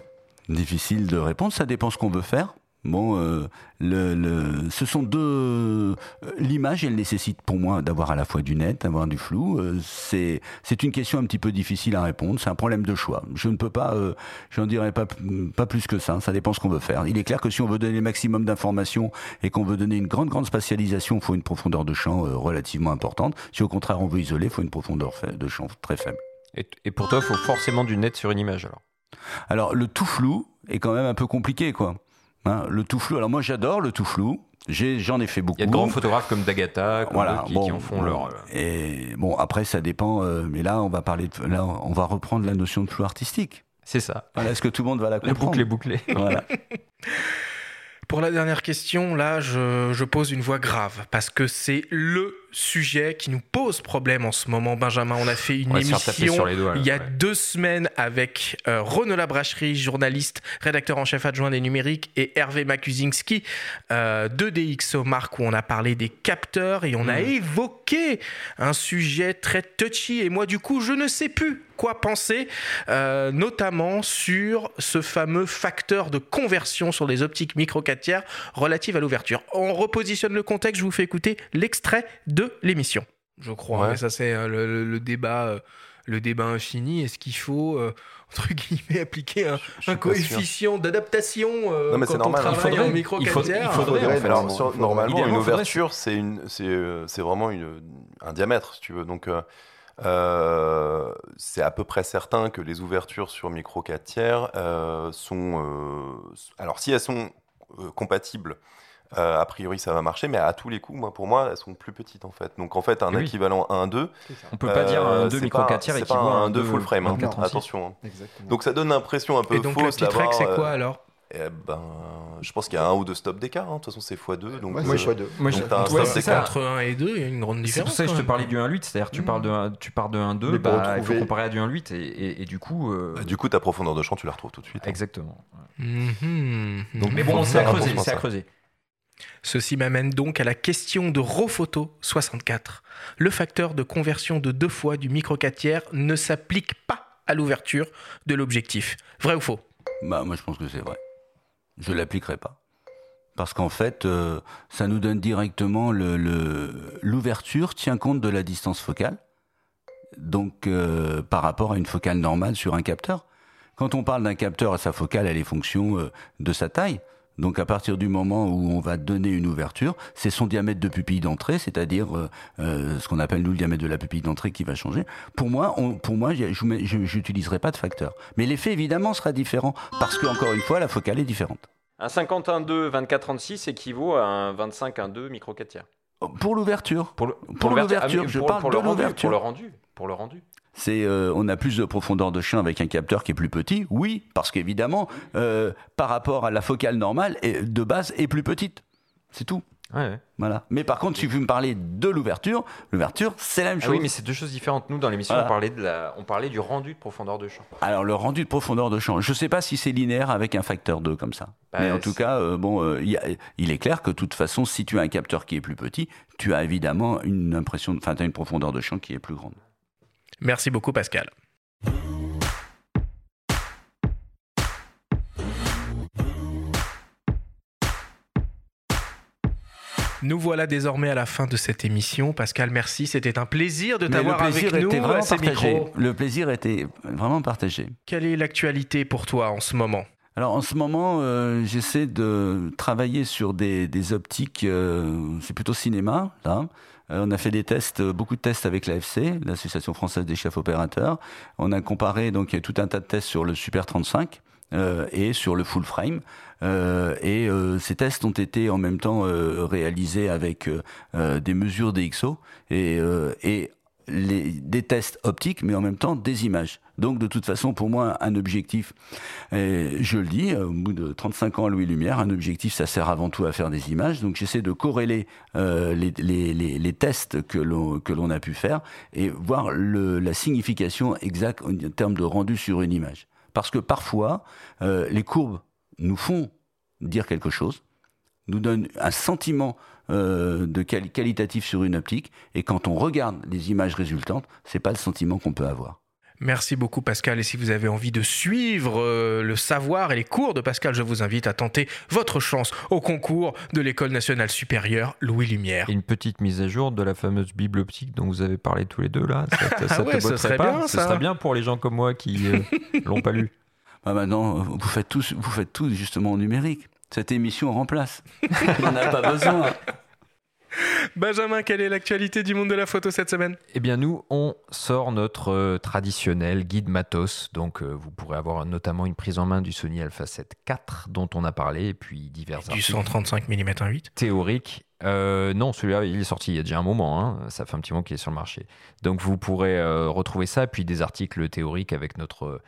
[SPEAKER 3] Difficile de répondre, ça dépend ce qu'on veut faire. Bon, euh, le, ce sont deux. Euh, l'image, elle nécessite pour moi d'avoir à la fois du net, d'avoir du flou. Euh, c'est c'est une question un petit peu difficile à répondre. C'est un problème de choix. Je ne peux pas, je n'en dirais pas pas plus que ça. Ça dépend ce qu'on veut faire. Il est clair que si on veut donner le maximum d'informations et qu'on veut donner une grande grande spatialisation, il faut une profondeur de champ relativement importante. Si au contraire on veut isoler, il faut une profondeur de champ très faible.
[SPEAKER 2] Et, et pour toi, il faut forcément du net sur une image alors?
[SPEAKER 3] Alors le tout flou est quand même un peu compliqué, quoi. Hein, le tout flou. Alors moi j'adore le tout flou. J'en ai, fait beaucoup.
[SPEAKER 2] Il y a de grands photographes comme D'Agata
[SPEAKER 3] voilà,
[SPEAKER 2] qui, en font leur. Euh,
[SPEAKER 3] Et bon, après, ça dépend. Euh, mais là, on va parler. De, là, on va reprendre la notion de flou artistique.
[SPEAKER 2] C'est ça.
[SPEAKER 3] Est-ce que tout le monde va la comprendre
[SPEAKER 2] La boucle est bouclée. [LAUGHS]
[SPEAKER 3] Voilà.
[SPEAKER 1] Pour la dernière question, là, je, je pose une voix grave parce que c'est le sujet qui nous pose problème en ce moment, Benjamin. On a fait une émission il y a deux semaines avec euh, Renaud Labracherie, journaliste, rédacteur en chef adjoint des numériques, et Hervé Makuzinski euh, de DxO Mark, où on a parlé des capteurs et on a mmh. évoqué un sujet très touchy. Et moi, du coup, je ne sais plus quoi penser, euh, notamment sur ce fameux facteur de conversion sur les optiques micro 4 tiers relative à l'ouverture. On repositionne le contexte, je vous fais écouter l'extrait de l'émission. Je crois. Mais ça, c'est euh, le, débat. Euh, le débat infini, est-ce qu'il faut, euh, entre guillemets, appliquer un, coefficient d'adaptation
[SPEAKER 9] non, mais
[SPEAKER 1] quand
[SPEAKER 9] normal.
[SPEAKER 1] on travaille en micro
[SPEAKER 9] il, faudrait, il faudrait, normalement, une ouverture, c'est vraiment une, un diamètre, si tu veux. Donc, c'est à peu près certain que les ouvertures sur micro 4 tiers sont... alors, si elles sont compatibles euh, a priori, ça va marcher, mais à tous les coups, moi, pour moi, elles sont plus petites en fait. Donc en fait, un équivalent 1-2.
[SPEAKER 2] On peut pas dire un 2 micro 4 tiers
[SPEAKER 9] équivalent à un 2 full frame. Hein. attention. Hein. Donc ça donne l'impression un peu
[SPEAKER 1] et donc,
[SPEAKER 9] fausse
[SPEAKER 1] d'avoir. c'est quoi alors?
[SPEAKER 9] eh ben, je pense qu'il y a un ou deux stops d'écart. Hein. De toute façon, c'est x2. Donc,
[SPEAKER 1] ouais, moi, x2. Moi, un Entre 1 et 2, il y a une grande différence.
[SPEAKER 2] C'est pour ça que je te parlais du 1.8. C'est-à-dire tu, parles de, tu pars de 1.2, bah, il faut comparer à du 1.8. Et, et, du coup. Euh...
[SPEAKER 9] Bah, du coup, ta profondeur de champ, tu la retrouves tout de suite.
[SPEAKER 2] Hein. Exactement.
[SPEAKER 1] Mhm.
[SPEAKER 2] Donc, mais bon, c'est à creuser. C'est à creuser.
[SPEAKER 1] Ceci m'amène donc à la question de Rofoto 64. Le facteur de conversion de deux fois du micro 4 tiers ne s'applique pas à l'ouverture de l'objectif. Vrai ou faux?
[SPEAKER 3] Bah moi je pense que c'est vrai. Je l'appliquerai pas. Parce qu'en fait, euh, ça nous donne directement l'ouverture tient compte de la distance focale. Donc euh, par rapport à une focale normale sur un capteur. Quand on parle d'un capteur, sa focale, elle est fonction euh, de sa taille. Donc à partir du moment où on va donner une ouverture, c'est son diamètre de pupille d'entrée, c'est-à-dire euh, euh, ce qu'on appelle nous le diamètre de la pupille d'entrée qui va changer. Pour moi, on, pour moi, je n'utiliserai pas de facteur. Mais l'effet évidemment sera différent parce que encore une fois, la focale est différente.
[SPEAKER 2] Un 51.2 24-36 équivaut à un 25.1.2 micro 4 tiers.
[SPEAKER 3] Pour l'ouverture.
[SPEAKER 2] Pour
[SPEAKER 3] l'ouverture, ah, je parle de l'ouverture.
[SPEAKER 2] Pour le rendu. Pour le rendu
[SPEAKER 3] c'est euh, on a plus de profondeur de champ avec un capteur qui est plus petit Oui, parce qu'évidemment, euh, par rapport à la focale normale, de base est plus petite. C'est tout. Voilà. Mais par contre, si vous me parlez de l'ouverture, l'ouverture, c'est la même chose.
[SPEAKER 2] Ah oui, mais c'est deux choses différentes. Nous, dans l'émission, on, parlait de la... on parlait du rendu de profondeur de champ.
[SPEAKER 3] Alors, le rendu de profondeur de champ, je ne sais pas si c'est linéaire avec un facteur 2 comme ça. Bah, mais en tout cas, euh, bon, il est clair que de toute façon, si tu as un capteur qui est plus petit, tu as évidemment une impression, enfin, une profondeur de champ qui est plus grande.
[SPEAKER 1] Merci beaucoup, Pascal. Nous voilà désormais à la fin de cette émission. Pascal, merci. C'était un plaisir de t'avoir avec nous ces micros.
[SPEAKER 3] Le plaisir était vraiment partagé.
[SPEAKER 1] Quelle est l'actualité pour toi en ce moment?
[SPEAKER 3] Alors en ce moment, euh, j'essaie de travailler sur des, optiques, euh, c'est plutôt cinéma, là, on a fait des tests, euh, beaucoup de tests avec l'AFC, l'Association française des chefs opérateurs. On a comparé donc tout un tas de tests sur le Super 35 euh, et sur le full frame. et ces tests ont été en même temps réalisés avec des mesures DxO et, et des tests optiques, mais en même temps des images. Donc de toute façon, pour moi, un objectif, je le dis, au bout de 35 ans à Louis Lumière, un objectif, ça sert avant tout à faire des images. Donc j'essaie de corréler euh, les, tests que l'on a pu faire et voir la signification exacte en termes de rendu sur une image. Parce que parfois, euh, les courbes nous font dire quelque chose, nous donne un sentiment euh, de qualitatif sur une optique, et quand on regarde les images résultantes, c'est pas le sentiment qu'on peut avoir.
[SPEAKER 1] Merci beaucoup Pascal et si vous avez envie de suivre euh, le savoir et les cours de Pascal, je vous invite à tenter votre chance au concours de l'École nationale supérieure Louis Lumière.
[SPEAKER 2] une petite mise à jour de la fameuse bible optique dont vous avez parlé tous les deux là.
[SPEAKER 1] Ça, ça, [LAUGHS] ah serait
[SPEAKER 2] pas
[SPEAKER 1] bien,
[SPEAKER 2] ça. serait bien pour les gens comme moi qui euh, [LAUGHS] l'ont pas lu.
[SPEAKER 3] Bah maintenant, vous faites tout, vous faites tout justement en numérique. Cette émission remplace. [LAUGHS] On n'a pas besoin.
[SPEAKER 1] Benjamin, quelle est l'actualité du monde de la photo cette semaine?
[SPEAKER 2] Eh bien, nous, on sort notre euh, traditionnel guide matos. Donc, euh, vous pourrez avoir notamment une prise en main du Sony Alpha 7 IV dont on a parlé, et puis divers
[SPEAKER 1] Du 135 mm 1.8
[SPEAKER 2] Théorique. Euh, non, celui-là, il est sorti il y a déjà un moment. Hein. Ça fait un petit moment qu'il est sur le marché. Donc, vous pourrez retrouver ça, puis des articles théoriques avec notre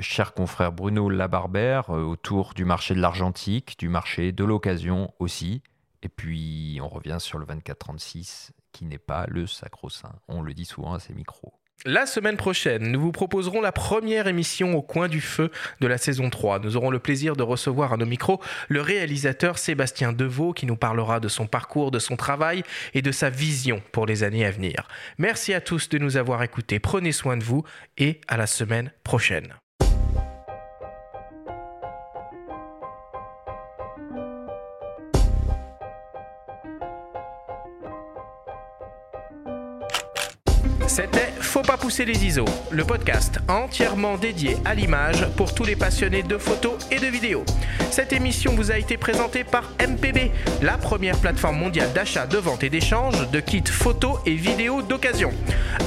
[SPEAKER 2] cher confrère Bruno Labarbère autour du marché de l'argentique, du marché de l'occasion aussi. Et puis, on revient sur le 24-36, qui n'est pas le sacro-saint. On le dit souvent à ces micros.
[SPEAKER 1] La semaine prochaine, nous vous proposerons la première émission au coin du feu de la saison 3. Nous aurons le plaisir de recevoir à nos micros le réalisateur Sébastien Deveau qui nous parlera de son parcours, de son travail et de sa vision pour les années à venir. Merci à tous de nous avoir écoutés. Prenez soin de vous et à la semaine prochaine. Faut pas pousser les ISO, le podcast entièrement dédié à l'image pour tous les passionnés de photos et de vidéos. Cette émission vous a été présentée par MPB, la première plateforme mondiale d'achat, de vente et d'échange de kits photos et vidéos d'occasion.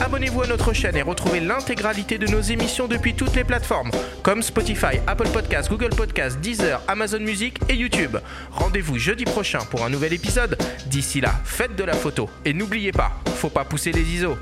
[SPEAKER 1] Abonnez-vous à notre chaîne et retrouvez l'intégralité de nos émissions depuis toutes les plateformes comme Spotify, Apple Podcasts, Google Podcasts, Deezer, Amazon Music et YouTube. Rendez-vous jeudi prochain pour un nouvel épisode. D'ici là, faites de la photo et n'oubliez pas, faut pas pousser les ISO.